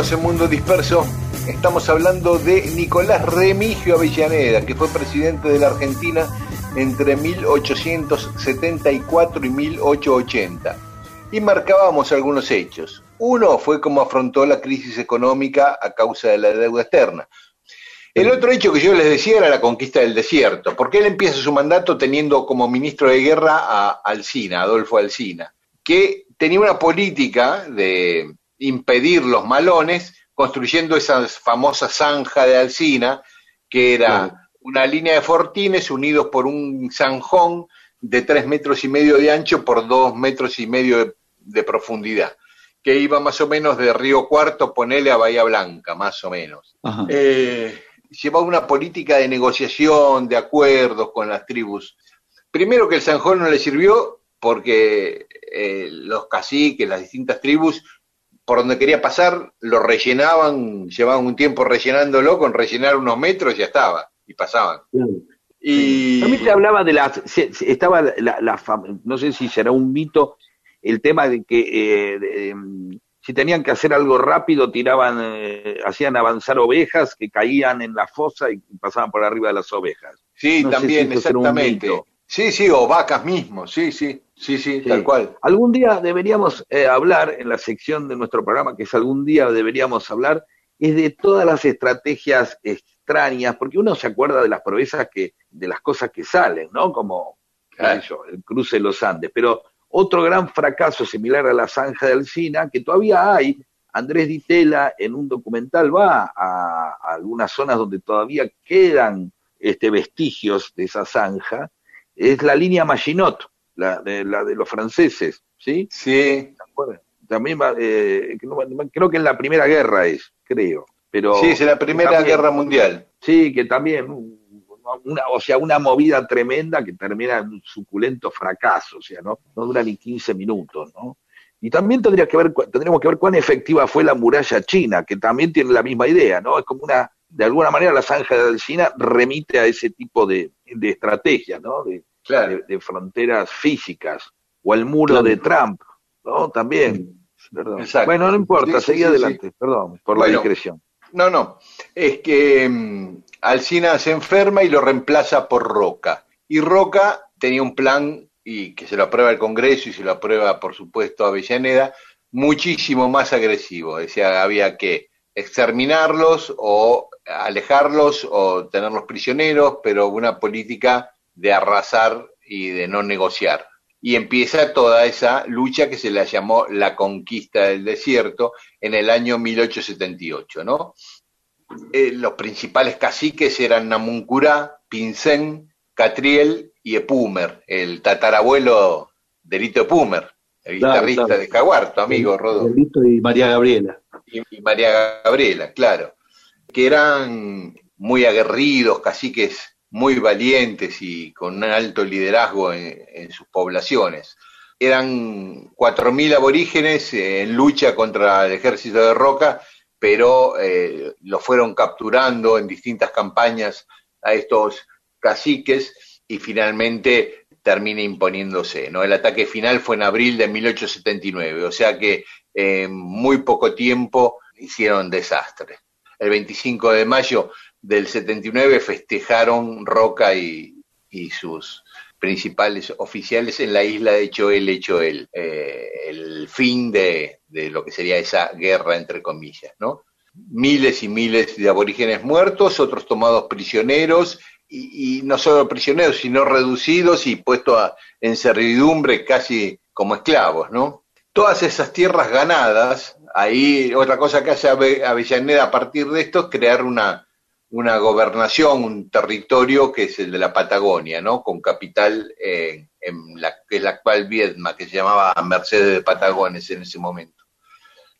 En Mundo Disperso. Estamos hablando de Nicolás Remigio Avellaneda, que fue presidente de la Argentina entre 1874 y 1880. Y marcábamos algunos hechos. Uno fue cómo afrontó la crisis económica a causa de la deuda externa. El otro hecho que yo les decía era la conquista del desierto, porque él empieza su mandato teniendo como ministro de guerra a Alsina, Adolfo Alsina, que tenía una política de impedir los malones, construyendo esa famosa zanja de Alsina, que era una línea de fortines unidos por un zanjón de tres metros y medio de ancho por dos metros y medio de, de profundidad, que iba más o menos de Río Cuarto, ponele a Bahía Blanca, más o menos. Eh, llevaba una política de negociación, de acuerdos con las tribus. Primero que el Sanjón no le sirvió porque eh, los caciques, las distintas tribus, por donde quería pasar, lo rellenaban, llevaban un tiempo rellenándolo, con rellenar unos metros ya estaba, y pasaban. Y También se hablaba de las, se- se- estaba la, no sé si será un mito, el tema de que eh, de, em, si tenían que hacer algo rápido, tiraban, eh, hacían avanzar ovejas que caían en la fosa y pasaban por arriba de las ovejas. sí, no también, exactamente. Sí, sí, o vacas mismo, sí, sí, sí, sí, Sí. tal cual. Algún día deberíamos eh, hablar en la sección de nuestro programa, que es algún día deberíamos hablar, es de todas las estrategias extrañas, porque uno se acuerda de las proezas que, de las cosas que salen, ¿no? Como Claro. yo, el cruce de los Andes. Pero otro gran fracaso similar a la zanja de Alcina, que todavía hay, Andrés Ditela en un documental va a, a algunas zonas donde todavía quedan este, vestigios de esa zanja, es la línea Maginot, la de, la de los franceses, ¿sí? Sí. También va, eh, creo que en la Primera Guerra es, creo. Pero sí, es la Primera también- Guerra Mundial. Sí, que también, una, o sea, una movida tremenda que termina en un suculento fracaso, o sea, no, no dura ni 15 minutos, ¿no? Y también tendría que ver, tendríamos que ver cuán efectiva fue la muralla china, que también tiene la misma idea, ¿no? Es como una, de alguna manera la zanja de China remite a ese tipo de, de estrategia, ¿no? De, Claro. de, de fronteras físicas, o el muro Claro. de Trump, ¿no? También. Perdón. Exacto. Bueno, no importa, Sí, seguí sí, adelante, perdón, por la discreción. No, no. Es que mm, Alsina se enferma y lo reemplaza por Roca. Y Roca tenía un plan, y que se lo aprueba el Congreso y se lo aprueba, por supuesto, Avellaneda, muchísimo más agresivo. Decía, había que exterminarlos o alejarlos o tenerlos prisioneros, pero una política de arrasar y de no negociar. Y empieza toda esa lucha que se la llamó la conquista del desierto en el año 1878, ¿no? Eh, los principales caciques eran Namuncurá, Pincén, Catriel y Epumer, el tatarabuelo de Lito Epumer, el guitarrista claro. de Jaguar, tu amigo Rodolfo Miguelito y María Gabriela. y, y María Gabriela, claro, que eran muy aguerridos, caciques muy valientes y con un alto liderazgo en, sus poblaciones. Eran 4.000 aborígenes eh, en lucha contra el ejército de Roca, pero eh, lo fueron capturando en distintas campañas a estos caciques y finalmente termina imponiéndose. ¿no? El ataque final fue en abril de 1879, o sea que en muy poco tiempo hicieron desastre. El 25 de mayo del 79 festejaron Roca y, y sus principales oficiales en la isla de Choel, Choel, eh, el fin de, de, lo que sería esa guerra, entre comillas, ¿no? Miles y miles de aborígenes muertos, otros tomados prisioneros, y, no solo prisioneros, sino reducidos y puestos a, en servidumbre casi como esclavos, ¿no? Todas esas tierras ganadas, ahí otra cosa que hace Avellaneda a partir de esto es crear una, una gobernación, un territorio que es el de la Patagonia, ¿no? Con capital eh, en la que es la actual Viedma, que se llamaba Mercedes de Patagones en ese momento.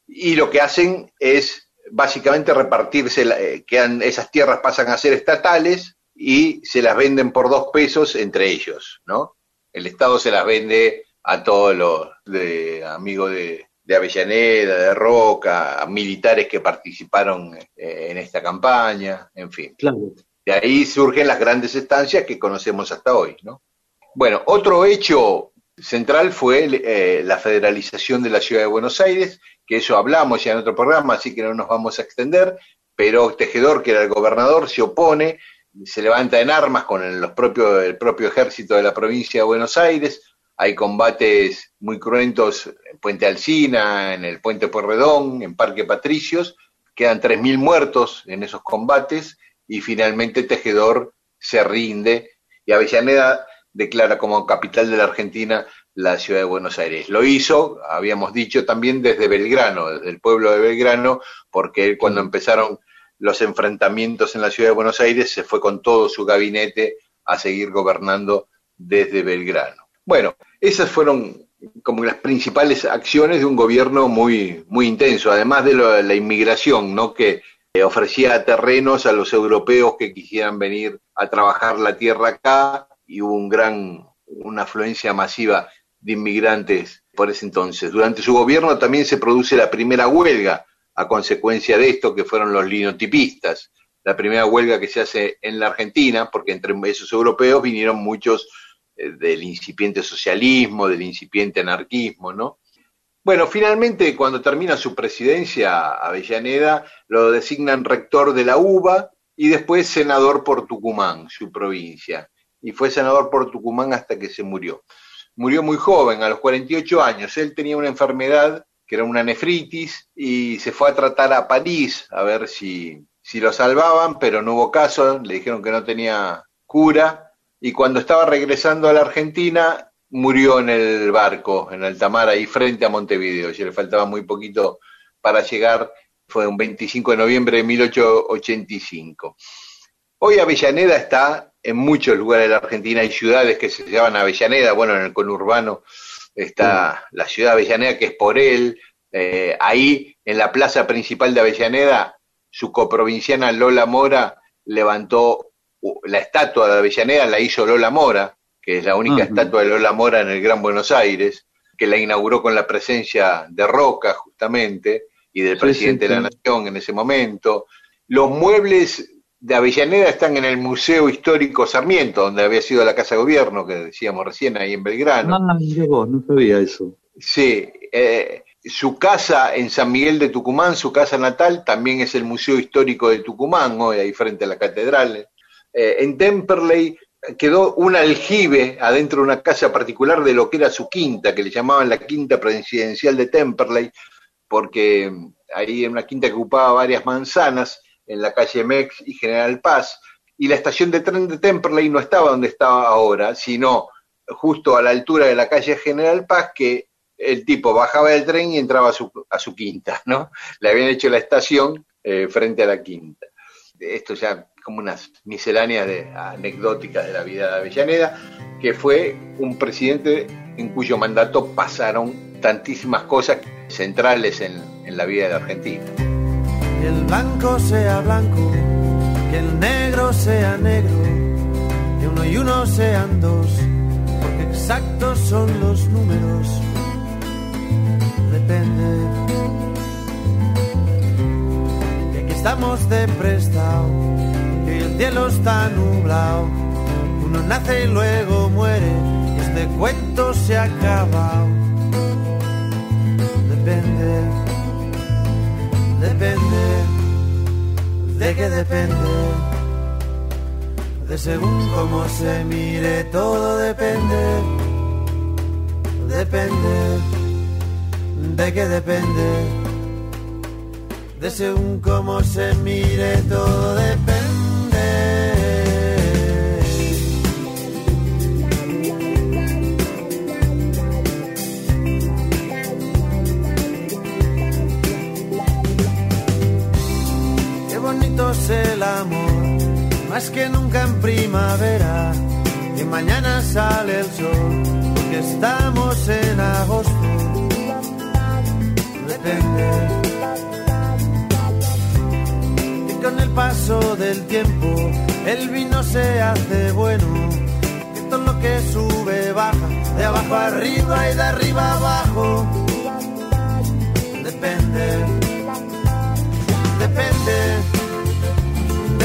Y lo que hacen es básicamente repartirse, eh, que esas tierras pasan a ser estatales y se las venden por dos pesos entre ellos, ¿no? El Estado se las vende a todos los amigos de, de Avellaneda, de Roca, militares que participaron eh, en esta campaña, en fin. Claro. De ahí surgen las grandes estancias que conocemos hasta hoy, ¿no? Bueno, otro hecho central fue eh, la federalización de la ciudad de Buenos Aires, que eso hablamos ya en otro programa, así que no nos vamos a extender, pero Tejedor, que era el gobernador, se opone, se levanta en armas con el, los propios, el propio ejército de la provincia de Buenos Aires, hay combates muy cruentos en Puente Alsina, en el Puente Pueyrredón, en Parque Patricios, quedan 3.000 muertos en esos combates y finalmente Tejedor se rinde y Avellaneda declara como capital de la Argentina la ciudad de Buenos Aires. Lo hizo, habíamos dicho también desde Belgrano, desde el pueblo de Belgrano, porque cuando empezaron los enfrentamientos en la ciudad de Buenos Aires se fue con todo su gabinete a seguir gobernando desde Belgrano. Bueno, esas fueron como las principales acciones de un gobierno muy, muy intenso, además de lo, la inmigración, ¿no? que ofrecía terrenos a los europeos que quisieran venir a trabajar la tierra acá y hubo un gran, una afluencia masiva de inmigrantes por ese entonces. Durante su gobierno también se produce la primera huelga a consecuencia de esto, que fueron los linotipistas, la primera huelga que se hace en la Argentina, porque entre esos europeos vinieron muchos eh, del incipiente socialismo, del incipiente anarquismo, ¿no? Bueno, finalmente, cuando termina su presidencia, Avellaneda lo designan rector de la UBA y después senador por Tucumán, su provincia. Y fue senador por Tucumán hasta que se murió. Murió muy joven, a los 48 años. Él tenía una enfermedad que era una nefritis y se fue a tratar a París a ver si, si lo salvaban, pero no hubo caso. Le dijeron que no tenía cura y cuando estaba regresando a la Argentina murió en el barco, en alta mar, ahí frente a Montevideo. Ya le faltaba muy poquito para llegar, fue un 25 de noviembre de 1885. Hoy Avellaneda está en muchos lugares de la Argentina, hay ciudades que se llaman Avellaneda, bueno, en el conurbano está la ciudad de Avellaneda, que es por él, eh, ahí en la plaza principal de Avellaneda, su coprovinciana Lola Mora levantó la estatua de Avellaneda la hizo Lola Mora, que es la única estatua de Lola Mora en el Gran Buenos Aires, que la inauguró con la presencia de Roca, justamente, y del presidente de la Nación en ese momento. Los muebles de Avellaneda están en el Museo Histórico Sarmiento, donde había sido la Casa de Gobierno, que decíamos recién, ahí en Belgrano. Ah, vos, no sabía eso. Sí, eh, su casa en San Miguel de Tucumán, su casa natal, también es el Museo Histórico de Tucumán, hoy ahí frente a la catedral. Eh, en Temperley quedó un aljibe adentro de una casa particular de lo que era su quinta, que le llamaban la quinta presidencial de Temperley, porque mm, ahí en una quinta que ocupaba varias manzanas, en la calle Mex y General Paz, y la estación de tren de Temperley no estaba donde estaba ahora, sino justo a la altura de la calle General Paz, que el tipo bajaba del tren y entraba a su, a su quinta, ¿no? Le habían hecho la estación eh, frente a la quinta. Esto ya como unas misceláneas de, anecdóticas de la vida de Avellaneda, que fue un presidente en cuyo mandato pasaron tantísimas cosas centrales en, en la vida de la Argentina. El blanco sea blanco, que el negro sea negro, que uno y uno sean dos, porque exactos son los números. Depende. Y aquí estamos de prestado el cielo está nublado. Uno nace y luego muere, y este cuento se ha acabado. Depende, depende, de qué depende. De según cómo se mire, todo depende. Depende, de qué depende. De según cómo se mire, todo depende. El amor, más que nunca en primavera, que mañana sale el sol, porque estamos en agosto. Depende. Y con el paso del tiempo, el vino se hace bueno, que todo lo que sube baja, de abajo arriba y de arriba abajo. Depende. Depende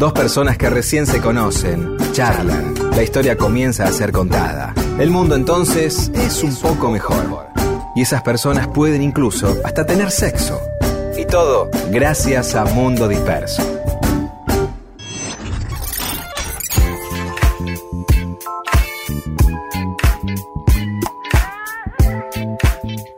Dos personas que recién se conocen, charlan, la historia comienza a ser contada. El mundo entonces es un poco mejor. Y esas personas pueden incluso hasta tener sexo. Y todo gracias a Mundo Disperso.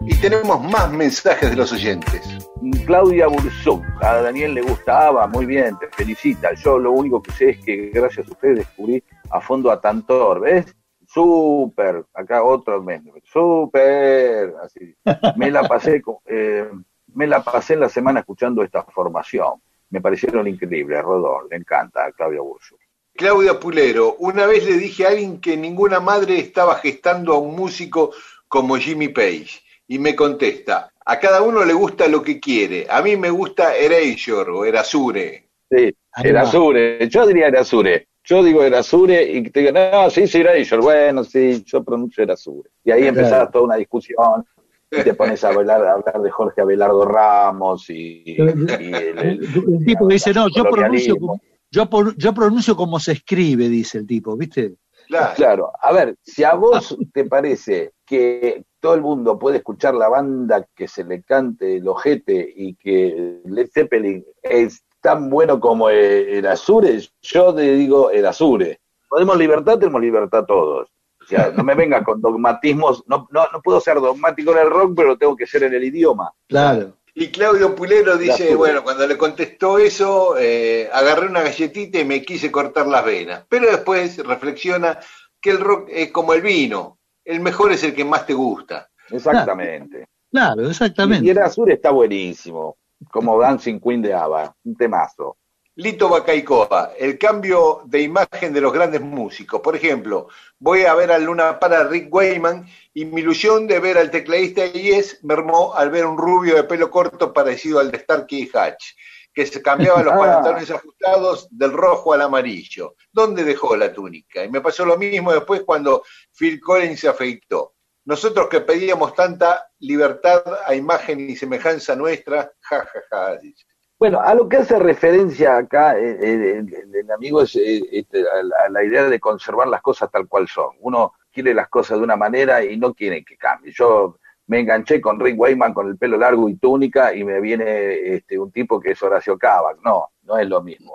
Y tenemos más mensajes de los oyentes. Claudia Burzuk, a Daniel le gustaba, muy bien, te felicita. Yo lo único que sé es que gracias a ustedes descubrí a fondo a Tantor, ¿ves? Súper, acá otro mes, súper, así. Me la pasé, eh, me la pasé en la semana escuchando esta formación. Me parecieron increíbles, Rodón, le encanta a Claudia Burzuk. Claudia Pulero, una vez le dije a alguien que ninguna madre estaba gestando a un músico como Jimmy Page. Y me contesta, a cada uno le gusta lo que quiere. A mí me gusta Erasure o Erasure. Sí, Erasure, yo diría Erasure. Yo digo Erasure y te digo, no, sí, sí, Erasure. Bueno, sí, yo pronuncio Erasure. Y ahí Claro. empezaba toda una discusión y te pones a hablar, a hablar de Jorge Abelardo Ramos y, y el, el- El tipo que dice, no, yo pronuncio, como, yo, por- yo pronuncio como se escribe, dice el tipo, ¿viste? Claro. Claro, a ver, si a vos te parece que todo el mundo puede escuchar la banda que se le cante el ojete y que Led Zeppelin es tan bueno como eh, Erasure, yo te digo Erasure. Podemos libertad, tenemos libertad todos. O sea, no me vengas con dogmatismos, no, no, no puedo ser dogmático en el rock, pero tengo que ser en el idioma. Claro. Y Claudio Pulero dice, bueno, cuando le contestó eso, eh, agarré una galletita y me quise cortar las venas. Pero después reflexiona que el rock es como el vino. El mejor es el que más te gusta. Exactamente. Claro, Y, exactamente. y Erasure está buenísimo, como Dancing Queen de ABBA, un temazo. Lito Bacaicoa, el cambio de imagen de los grandes músicos. Por ejemplo, voy a ver al Luna para Rick Wayman y mi ilusión de ver al tecladista Yes mermó al ver un rubio de pelo corto parecido al de Starkey Hatch, que se cambiaba los Ah. pantalones ajustados del rojo al amarillo. ¿Dónde dejó la túnica? Y me pasó lo mismo después cuando Phil Collins se afeitó. Nosotros que pedíamos tanta libertad a imagen y semejanza nuestra, ja, ja, ja, dice. Bueno, a lo que hace referencia acá eh, eh, el, el amigo es eh, este, a, la- a la idea de conservar las cosas tal cual son. Uno quiere las cosas de una manera y no quiere que cambie. Yo me enganché con Rick Wayman con el pelo largo y túnica y me viene este, un tipo que es Horacio Cavac. No, no es lo mismo.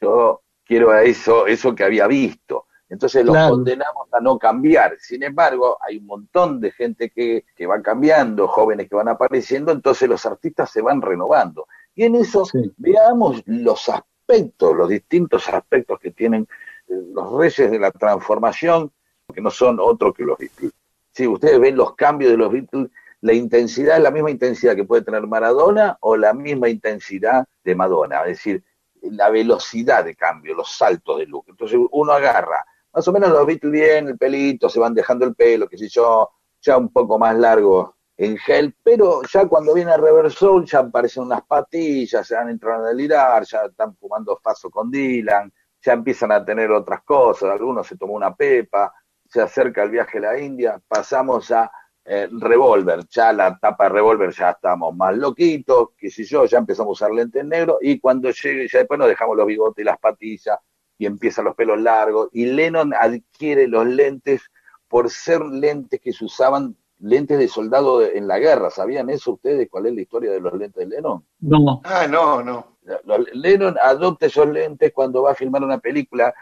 Yo quiero a eso, eso que había visto. Entonces los Claro. condenamos a no cambiar. Sin embargo, hay un montón de gente que, que va cambiando, jóvenes que van apareciendo, entonces los artistas se van renovando. Y en eso Sí. veamos los aspectos, los distintos aspectos que tienen eh, los reyes de la transformación, que no son otros que los Beatles. Si ustedes ven los cambios de los Beatles, la intensidad es la misma intensidad que puede tener Maradona o la misma intensidad de Madonna, es decir, la velocidad de cambio, los saltos de look. Entonces uno agarra, más o menos los Beatles bien, el pelito, se van dejando el pelo, qué sé yo, ya un poco más largo en gel, pero ya cuando viene Soul ya aparecen unas patillas, se han entrado a delirar, ya están fumando faso con Dylan, ya empiezan a tener otras cosas, algunos se tomó una pepa, se acerca el viaje a la India, pasamos a eh, Revolver, ya la tapa de Revolver ya estamos más loquitos, qué sé yo, ya empezamos a usar lentes negros y cuando llegue, ya después nos dejamos los bigotes y las patillas y empiezan los pelos largos y Lennon adquiere los lentes por ser lentes que se usaban lentes de soldado en la guerra. ¿Sabían eso ustedes? ¿Cuál es la historia de los lentes de Lennon? No, Ah, no, no. Lennon adopta esos lentes cuando va a filmar una película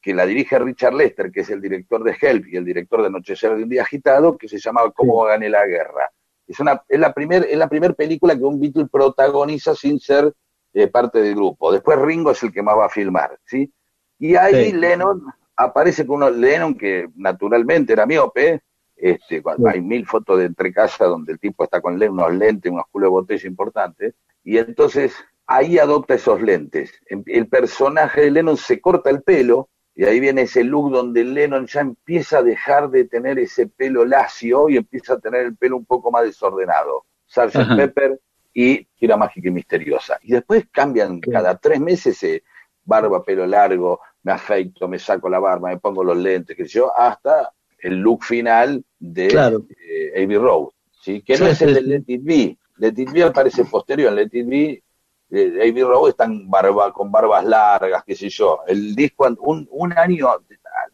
que la dirige Richard Lester, que es el director de Help y el director de Anochecer de un día agitado, que se llama Cómo gané la guerra. Es, una, es la primera es la primer película que un Beatle protagoniza sin ser eh, parte del grupo. Después Ringo es el que más va a filmar, ¿sí? Y ahí Sí. Lennon aparece con uno, Lennon que naturalmente era miope, este, hay mil fotos de entre casa donde el tipo está con unos lentes, unos culos de botella importantes, y entonces ahí adopta esos lentes. Em- El personaje de Lennon se corta el pelo, y ahí viene ese look donde Lennon ya empieza a dejar de tener ese pelo lacio y empieza a tener el pelo un poco más desordenado. Sgt. Pepper y Gira Mágica y Misteriosa. Y después cambian cada tres meses, eh, barba, pelo largo, me afeito, me saco la barba, me pongo los lentes, que yo, hasta el look final de Claro. eh, Abbey Road, ¿sí? que no Sí, es el sí, de. Let It Be. Let It Be aparece posterior, Let It Be, eh, Abbey Road están barba, con barbas largas, qué sé yo. El disco, un, un año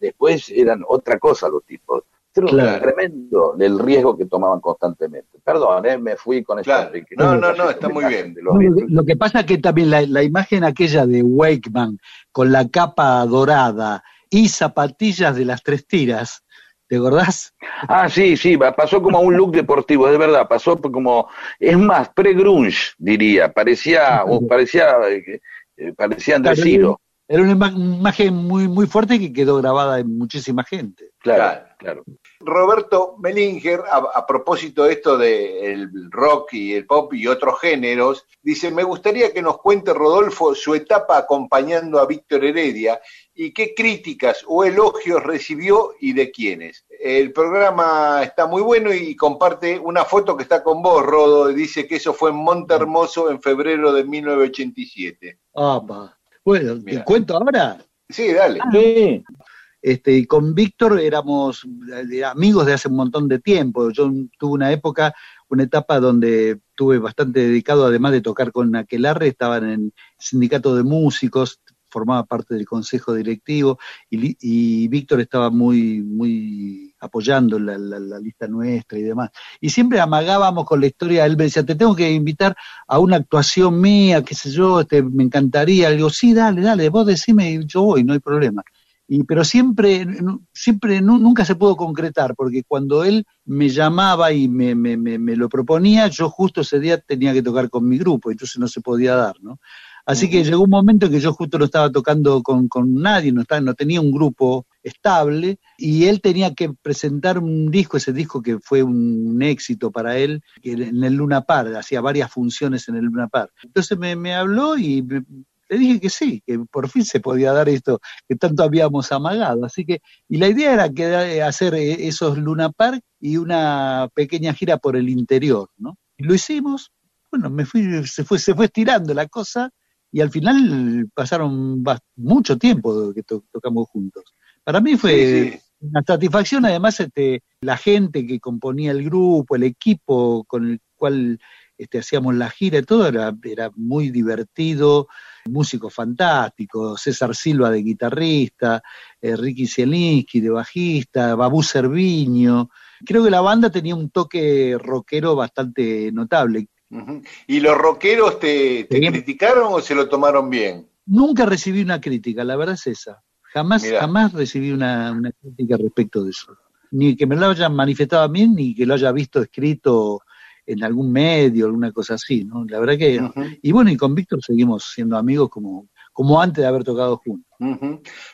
después eran otra cosa los tipos. Era Claro. tremendo el riesgo que tomaban constantemente. Perdón, eh, me fui con Claro. No, no, no, está muy bien. los No, lo que pasa es que también la, la imagen aquella de Wakeman con la capa dorada y zapatillas de las tres tiras, ¿te acordás? Ah, sí, sí, pasó como a un look deportivo, es verdad, pasó como, es más, pre-grunge, diría, parecía, o parecía, eh, eh, parecía Ciro. Era una ima- imagen muy, muy fuerte que quedó grabada en muchísima gente. Claro, claro. Roberto Melinger, a, a propósito de esto del rock y el pop y otros géneros, dice, me gustaría que nos cuente Rodolfo su etapa acompañando a Víctor Heredia y qué críticas o elogios recibió y de quiénes. El programa está muy bueno y comparte una foto que está con vos, Rodo, y dice que eso fue en Monte Hermoso en febrero de 1987. Apa. Bueno, ¿te cuento ahora? Sí, dale. Sí, Este, y con Víctor éramos eh, amigos de hace un montón de tiempo. Yo tuve una época, una etapa donde estuve bastante dedicado, además de tocar con Aquelarre, estaba en sindicato de músicos, formaba parte del consejo directivo, y, y Víctor estaba muy, muy apoyando la, la- la lista nuestra y demás. Y siempre amagábamos con la historia, él me decía, te tengo que invitar a una actuación mía, qué sé yo, este, me encantaría. Le digo, sí, dale, dale, vos decime y yo voy, no hay problema. Y, pero siempre, siempre nu- nunca se pudo concretar, porque cuando él me llamaba y me, me, me, me lo proponía, yo justo ese día tenía que tocar con mi grupo, entonces no se podía dar, ¿no? Así que llegó un momento en que yo justo no estaba tocando con, con nadie, no, estaba, no tenía un grupo estable, y él tenía que presentar un disco, ese disco que fue un éxito para él, en el Luna Par, hacía varias funciones en el Luna Par. Entonces me, me habló y me- le dije que sí, que por fin se podía dar esto que tanto habíamos amagado. Así que, y la idea era que, eh, hacer eh, esos Luna Park y una pequeña gira por el interior, ¿no? Y lo hicimos, bueno, me fui, se fue, se fue estirando la cosa y al final pasaron mucho tiempo que to- tocamos juntos. Para mí fue Sí, sí. una satisfacción, además, este, la gente que componía el grupo, el equipo con el cual este, hacíamos la gira y todo, era, era muy divertido, músicos fantásticos, César Silva de guitarrista, eh, Ricky Zielinski de bajista, Babú Cerviño. Creo que la banda tenía un toque rockero bastante notable. ¿Y los rockeros te, te criticaron o se lo tomaron bien? Nunca recibí una crítica, la verdad es esa. Jamás, jamás recibí una, una crítica respecto de eso. Ni que me lo hayan manifestado a mí, ni que lo haya visto escrito en algún medio, alguna cosa así, ¿no? La verdad que... Y bueno, y con Víctor seguimos siendo amigos como, como antes de haber tocado juntos.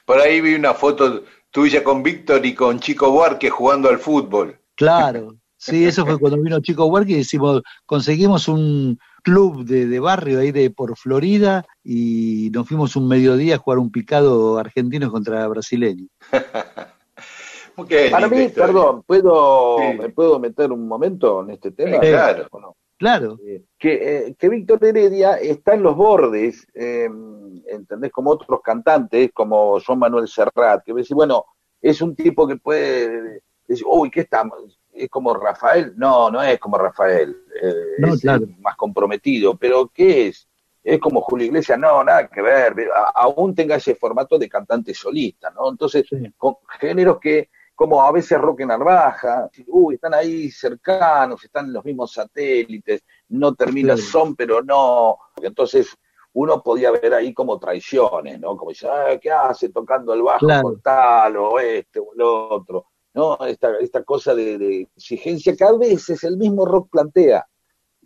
Por ahí vi una foto tuya con Víctor y con Chico Buarque jugando al fútbol. Claro, sí, eso fue cuando vino Chico Huarque y decimos, conseguimos un club de, de barrio ahí de por Florida y nos fuimos un mediodía a jugar un picado argentino contra brasileño. Para mí, historia. perdón, ¿puedo, Sí. ¿me puedo meter un momento en este tema? Sí, claro. Claro, Eh, que, eh, que Víctor Heredia está en los bordes, eh, ¿entendés? Como otros cantantes, como Joan Manuel Serrat, que decís, bueno, es un tipo que puede decir, uy, ¿qué estamos? ¿Es como Rafael? No, no es como Rafael, eh, No, es claro. más comprometido, pero ¿qué es? ¿Es como Julio Iglesias? No, nada que ver, a- aún tenga ese formato de cantante solista, ¿no? Entonces, Sí. con géneros que, como a veces Roque Narvaja, uy, están ahí cercanos, están en los mismos satélites, no termina Claro. son, pero no. Entonces, uno podía ver ahí como traiciones, ¿no? Como dice, "Ah, ¿qué hace tocando el bajo Claro. con tal o este o el otro? ¿No? Esta, esta cosa de, de exigencia que a veces el mismo rock plantea.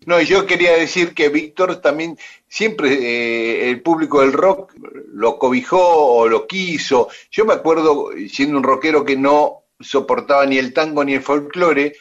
No, y yo quería decir que Víctor también, siempre eh, el público del rock lo cobijó o lo quiso. Yo me acuerdo, siendo un rockero que no soportaba ni el tango ni el folclore,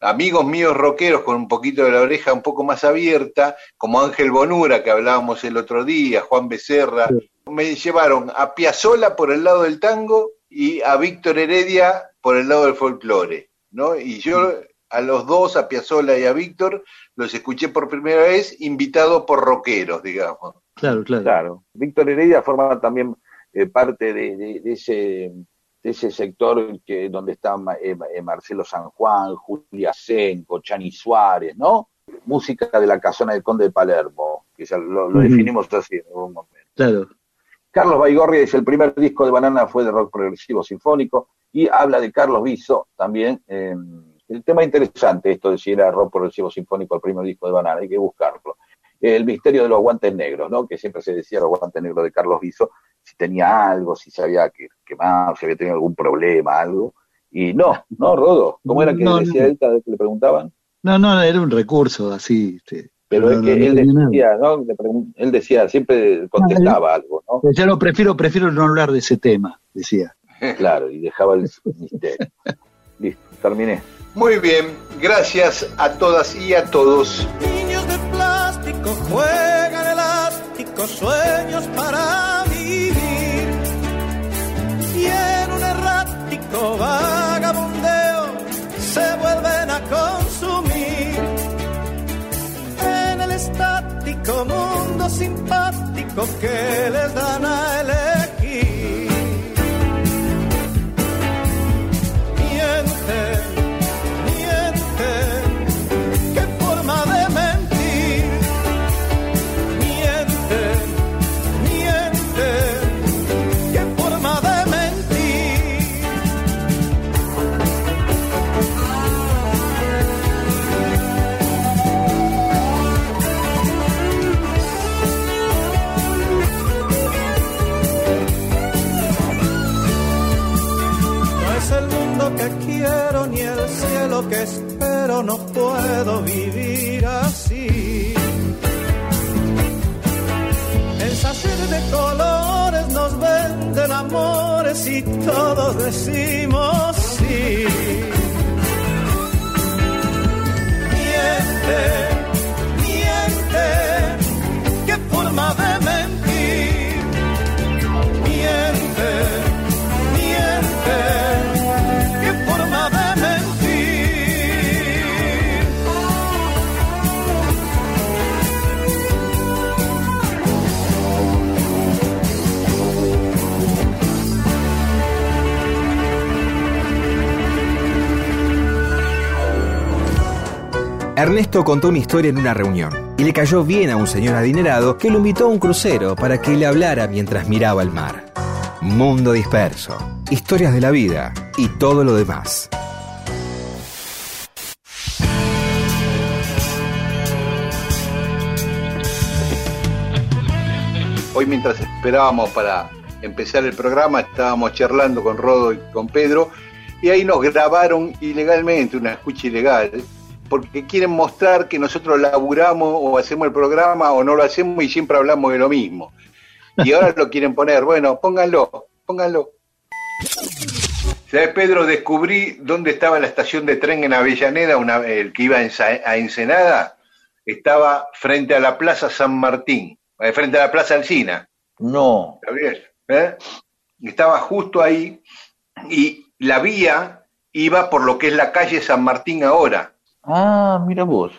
amigos míos rockeros con un poquito de la oreja un poco más abierta, como Ángel Bonura, que hablábamos el otro día, Juan Becerra, me llevaron a Piazzola por el lado del tango y a Víctor Heredia por el lado del folclore, ¿no? Y yo a los dos, a Piazzolla y a Víctor, los escuché por primera vez invitados por rockeros, digamos. Claro, claro. Claro. Víctor Heredia forma también eh, parte de, de- de ese de ese sector que donde está Ma- eh, eh, Marcelo San Juan, Julia Senco, Chani Suárez, ¿no? Música de la casona del Conde de Palermo, que ya lo, lo Ujú. definimos así en algún momento. Claro. Carlos Baigorria dice, el primer disco de Banana fue de rock progresivo sinfónico y habla de Carlos Viso también. eh, el tema interesante esto de si era rock progresivo sinfónico el primer disco de Banana, hay que buscarlo. El misterio de los guantes negros, ¿no? Que siempre se decía los guantes negros de Carlos Viso, si tenía algo, si se había que- quemado, si había tenido algún problema, algo. Y no, no, Rodo, ¿cómo era que No, decía no. él cada vez que le preguntaban? No, no, era un recurso así. este, Pero no, es que no él nada. decía, ¿no? Él decía, siempre contestaba algo, ¿no? Ya lo prefiero, prefiero no hablar de ese tema, decía. Claro, y dejaba el misterio. Listo, terminé. Muy bien, gracias a todas y a todos. Niños de plástico juegan elásticos sueños para vivir. Y en un errático vagabundeo estático mundo simpático que les dan a elegir. Quiero ni el cielo que espero, no puedo vivir así. En sachet de colores nos venden amores y todos decimos sí. Miente, miente, qué forma de Ernesto contó una historia en una reunión y le cayó bien a un señor adinerado que lo invitó a un crucero para que le hablara mientras miraba el mar. Mundo disperso, historias de la vida y todo lo demás. Hoy mientras esperábamos para empezar el programa, estábamos charlando con Rodo y con Pedro, y ahí nos grabaron ilegalmente, una escucha ilegal, porque quieren mostrar que nosotros laburamos o hacemos el programa o no lo hacemos y siempre hablamos de lo mismo. Y ahora lo quieren poner, bueno, pónganlo, pónganlo. ¿Sabes, Pedro? Descubrí dónde estaba la estación de tren en Avellaneda, una, el que iba a Ensa- a Ensenada, estaba frente a la Plaza San Martín, eh, frente a la Plaza Alcina. No, Gabriel, ¿eh? Estaba justo ahí y la vía iba por lo que es la calle San Martín ahora. Ah, mira vos.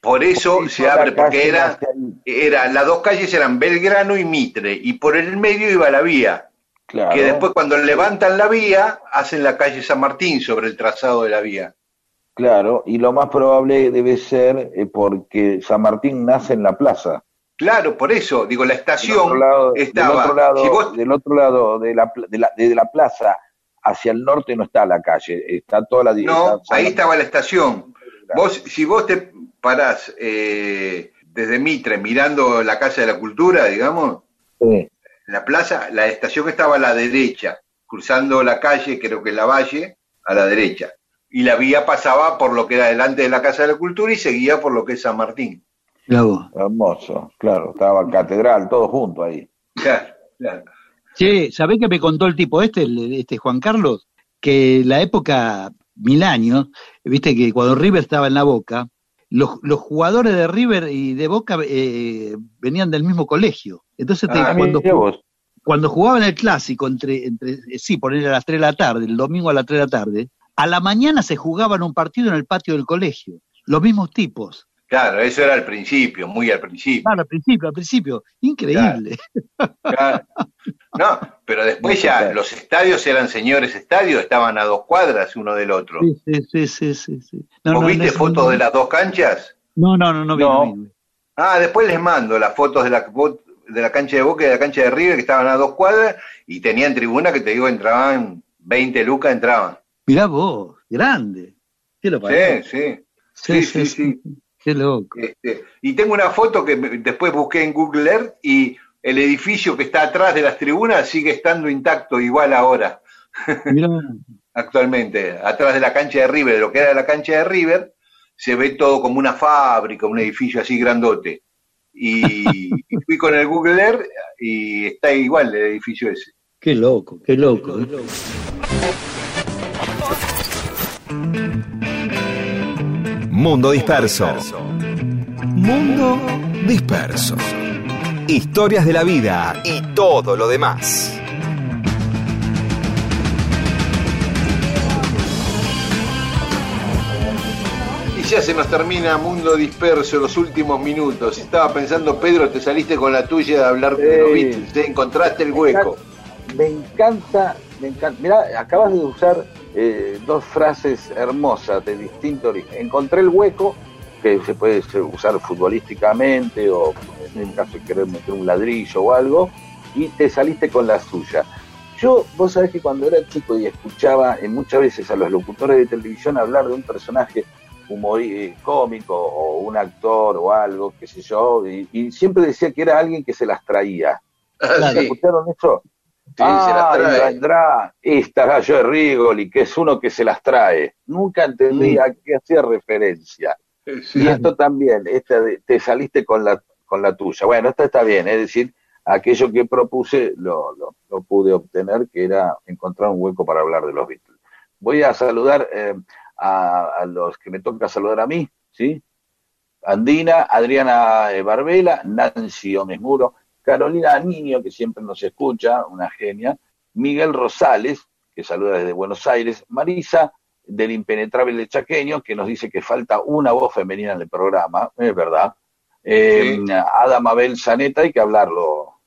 Por eso Por se abre, porque era, era, las dos calles eran Belgrano y Mitre, y por el medio iba la vía, Claro. que después cuando levantan la vía, hacen la calle San Martín sobre el trazado de la vía. Claro, y lo más probable debe ser eh, porque San Martín nace en la plaza. Claro, por eso, digo, la Del estación lado, estaba, del otro lado, si vos- del otro lado de la, de, la, de la plaza hacia el norte no está la calle, está toda la No, está- ahí estaba la estación. Claro. Vos, si vos te parás eh, desde Mitre mirando la Casa de la Cultura, digamos, Sí, la plaza, la estación estaba a la derecha, cruzando la calle, creo que la Valle, a la derecha. Y la vía pasaba por lo que era delante de la Casa de la Cultura y seguía por lo que es San Martín. Vos. hermoso, claro, estaba catedral, todo junto ahí. Claro, claro. Che, ¿sabés que me contó el tipo este, el- este Juan Carlos? Que la época, mil años, viste que cuando River estaba en la Boca, los, los jugadores de River y de Boca eh, venían del mismo colegio. Entonces, te- Ah, cuando, vos. cuando jugaban el clásico, entre, entre eh, sí, poner a las 3 de la tarde, el domingo a las 3 de la tarde, A la mañana se jugaban un partido en el patio del colegio, los mismos tipos. Claro, eso era al principio, muy al principio. Claro, al principio, al principio. Increíble. Claro. No, pero después ya los estadios eran señores estadios, estaban a dos cuadras uno del otro. Sí, sí, sí, sí, sí, sí. No, ¿Vos no, viste fotos de las dos canchas? No, no, no, no, vi, vi. Ah, después les mando las fotos de la, de la cancha de Boca y de la cancha de River que estaban a dos cuadras y tenían tribuna que te digo entraban 20 lucas, entraban. Mirá vos, grande. ¿Qué lo Sí, parece? sí. Sí, sí, sí. Qué loco. Este, y tengo una foto que después busqué en Google Earth y el edificio que está atrás de las tribunas sigue estando intacto igual ahora, Mirá, actualmente. Atrás de la cancha de River, de lo que era la cancha de River, se ve todo como una fábrica, un edificio así grandote. Y, y fui con el Google Earth y está igual el edificio ese. qué loco, qué loco. ¿eh? Mundo disperso. Mundo disperso. Historias de la vida y todo lo demás. Y ya se nos termina Mundo Disperso, los últimos minutos. Estaba pensando, Pedro, te saliste con la tuya de hablar de los. Beatles, te encontraste el hueco. Me encanta, me encanta. Mirá, acabas de usar eh, dos frases hermosas de distinto origen. Encontré el hueco, que se puede usar futbolísticamente o en el caso de querer meter un ladrillo o algo, y te saliste con la suya. Yo, vos sabés que cuando era chico y escuchaba eh, muchas veces a los locutores de televisión hablar de un personaje humorí- eh, cómico o un actor o algo, qué sé yo, y, y siempre decía que era alguien que se las traía. Ah, sí. ¿Escucharon eso? Sí, se las ah, trae. y vendrá esta gallo de Rigoli, que es uno que se las trae. Nunca entendí a qué hacía referencia. Sí. Y esto también, esta de, te saliste con la, con la tuya. Bueno, esta está bien, es decir, aquello que propuse lo, lo, lo pude obtener, que era encontrar un hueco para hablar de los Beatles. Voy a saludar eh, a, a los que me toca saludar a mí, ¿sí? Andina, Adriana eh, Barbela, Nancy Gómez Muro, Carolina Niño, que siempre nos escucha, una genia, Miguel Rosales, que saluda desde Buenos Aires, Marisa del Impenetrable Chaqueño, que nos dice que falta una voz femenina en el programa, es verdad. Eh, Ada Mabel Zaneta, hay que hablarlo.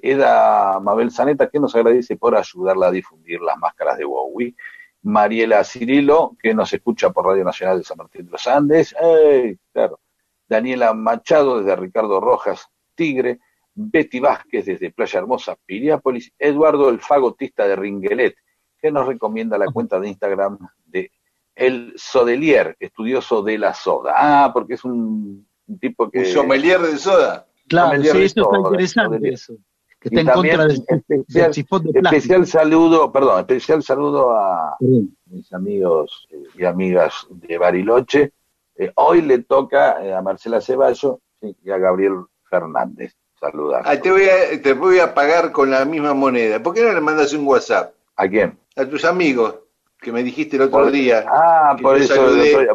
Eda Mabel Zaneta, que nos agradece por ayudarla a difundir las máscaras de Bowie. Mariela Cirilo, que nos escucha por Radio Nacional de San Martín de los Andes. ¡Ey! claro. Daniela Machado desde Ricardo Rojas, Tigre. Betty Vázquez desde Playa Hermosa, Piriápolis. Eduardo el Fagotista de Ringuelet, que nos recomienda la cuenta de Instagram de El Sodelier, estudioso de la soda. Ah, porque es un, tipo que... Un sommelier de soda. Claro, Sommelier sí, de eso está todo, interesante eso. Que Y está en también contra del, especial, del de plástico. especial saludo, perdón, especial saludo a mis amigos eh, y amigas de Bariloche. Eh, hoy le toca eh, a Marcela Ceballo y a Gabriel Fernández. Saludar. Ah, te, voy a, te voy a pagar con la misma moneda. ¿Por qué no le mandas un WhatsApp ¿A quién? a tus amigos que me dijiste el otro Por- día? Ah, por eso. saludé. soy-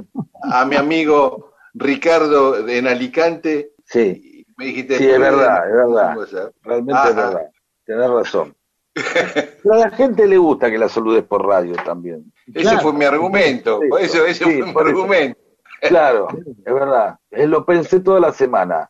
A mi amigo Ricardo en Alicante. sí, y Me dijiste, Sí, es "¿Por qué verdad, es verdad. un WhatsApp?". realmente Ah, es verdad. Tenés razón. Pero a la gente le gusta que la saludes por radio también. Ese Claro. fue mi argumento. Sí, eso, ese sí, fue mi eso. argumento. Claro, es verdad. Lo pensé toda la semana.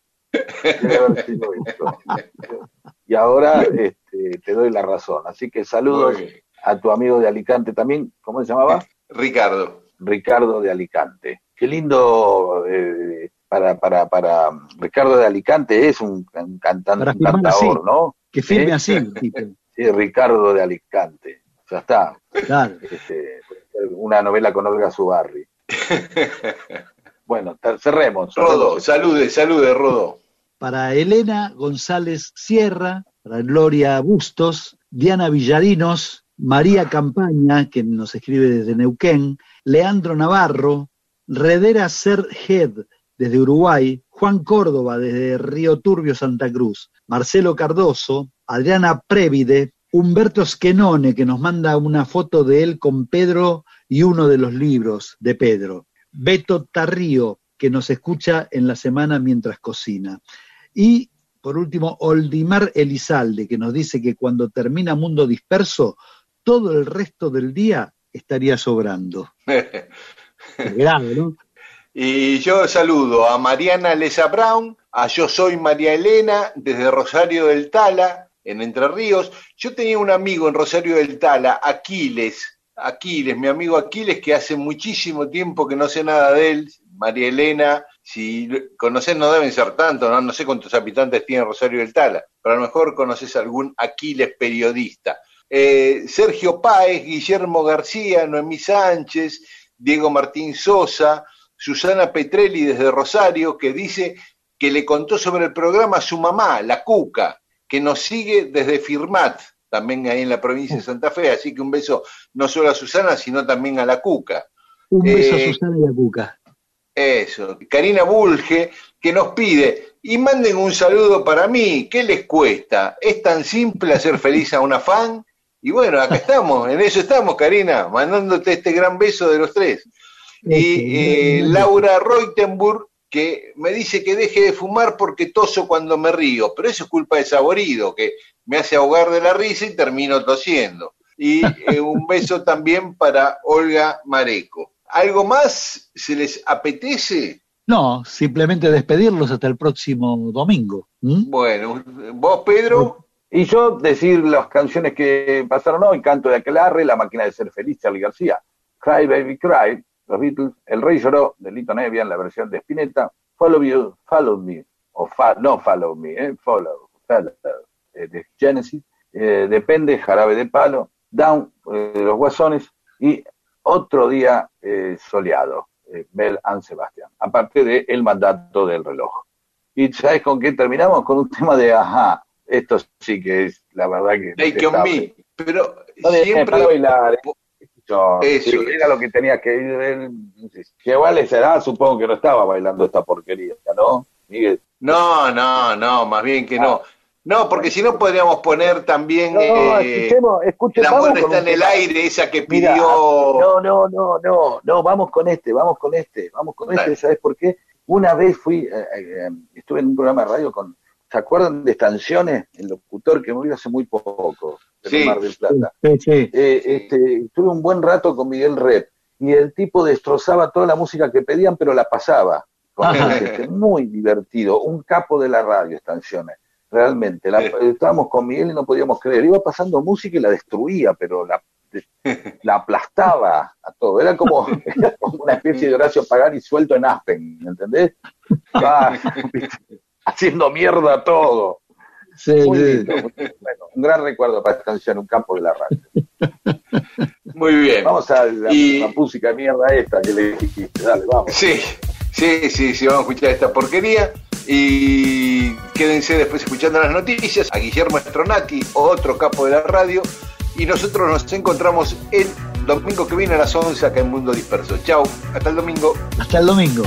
Y ahora este, te doy la razón. Así que saludos a tu amigo de Alicante también. ¿Cómo se llamaba? Ricardo. Ricardo de Alicante. Qué lindo eh, para, para, para Ricardo de Alicante es un, un cantante, un cantador, así. ¿no? Que firme ¿Eh? así. Sí, Ricardo de Alicante. Ya está. Claro. Este, una novela con Olga Zubarri. Bueno, cerremos. Rodo, salude, salude, Rodo. Para Elena González Sierra, para Gloria Bustos, Diana Villarinos, María Campaña, que nos escribe desde Neuquén, Leandro Navarro, Redera Serged desde Uruguay, Juan Córdoba desde Río Turbio, Santa Cruz, Marcelo Cardoso, Adriana Prévide, Humberto Schenone, que nos manda una foto de él con Pedro y uno de los libros de Pedro, Beto Tarrío, que nos escucha en la semana mientras cocina. Y por último, Oldimar Elizalde, que nos dice que cuando termina Mundo Disperso, todo el resto del día estaría sobrando. Grave, ¿no? Y yo saludo a Mariana Lesa Brown, a Yo Soy María Elena, desde Rosario del Tala, en Entre Ríos. Yo tenía un amigo en Rosario del Tala, Aquiles, Aquiles, mi amigo Aquiles, que hace muchísimo tiempo que no sé nada de él. María Elena, si conoces no deben ser tantos, ¿no? no sé cuántos habitantes tiene Rosario del Tala, pero a lo mejor conoces algún Aquiles periodista. Eh, Sergio Páez, Guillermo García, Noemí Sánchez, Diego Martín Sosa, Susana Petrelli desde Rosario, que dice que le contó sobre el programa a su mamá, la Cuca, que nos sigue desde Firmat, también ahí en la provincia de Santa Fe, así que un beso no solo a Susana, sino también a la Cuca. Un beso Eh, a Susana y a Cuca. Eso, Karina Bulge, que nos pide, y manden un saludo para mí, ¿qué les cuesta? ¿Es tan simple hacer feliz a una fan? Y bueno, acá estamos, en eso estamos, Karina, mandándote este gran beso de los tres. Y eh, Laura Reutenburg, que me dice que deje de fumar porque toso cuando me río, pero eso es culpa de Saborido, que me hace ahogar de la risa y termino tosiendo. Y eh, un beso también para Olga Mareco. ¿Algo más se les apetece? No, simplemente despedirlos hasta el próximo domingo. Bueno, vos, Pedro, Y yo decir las canciones que pasaron hoy, Canto de Aquelarre, La máquina de ser feliz, Charlie García, Cry Baby Cry, los Beatles, El Rey lloró, de Lito Nevian, la versión de Spinetta, Follow You, Follow Me, o fa- no Follow Me, eh, Follow, follow eh, de Genesis, eh, Depende, Jarabe de Palo, Down, eh, los Guasones, y Otro Día eh, Soleado, eh, Bell and Sebastian, aparte de El Mandato del Reloj. ¿Y sabes con qué terminamos? Con un tema de ajá. Esto sí que es la verdad que. Take on me. Pero No siempre. bailar. eh. Eso sí, era lo que tenía que ir. él, Que esa edad supongo que no estaba bailando esta porquería, ¿no? Miguel. No, no, no, más bien que no. No, porque si no podríamos poner también No, eh, escuchemos, escuchemos. El amor vamos con está en el tema. aire, esa que Mira, pidió. no, no, no, no, no, vamos con este, vamos con este, vamos con este, ¿sabes por qué? Una vez fui, eh, eh, estuve en un programa de radio con, ¿se acuerdan de Estaciones? El locutor que murió hace muy poco, de Sí. Mar del Plata. Sí, sí. Eh, este, estuve un buen rato con Miguel Rep y el tipo destrozaba toda la música que pedían, pero la pasaba. Con este, muy divertido, un capo de la radio, Estaciones. Realmente, la- Sí. estábamos con Miguel y no podíamos creer. Iba pasando música y la destruía, pero la, la aplastaba a todo. Era como, era como una especie de Horacio Pagani suelto en Aspen, ¿me ¿entendés? Ah, haciendo mierda todo. sí, Muy sí. lindo, muy lindo. Bueno, un gran recuerdo para esta canción, un campo de la radio. Muy bien. Vamos a la, Y- la música mierda esta que le dijiste, dale, vamos. Sí, sí, sí, sí, vamos a escuchar esta porquería. Y quédense después escuchando las noticias a Guillermo Stronati, otro capo de la radio. Y nosotros nos encontramos el domingo que viene a las 11 acá en Mundo Disperso. Chau, hasta el domingo. Hasta el domingo.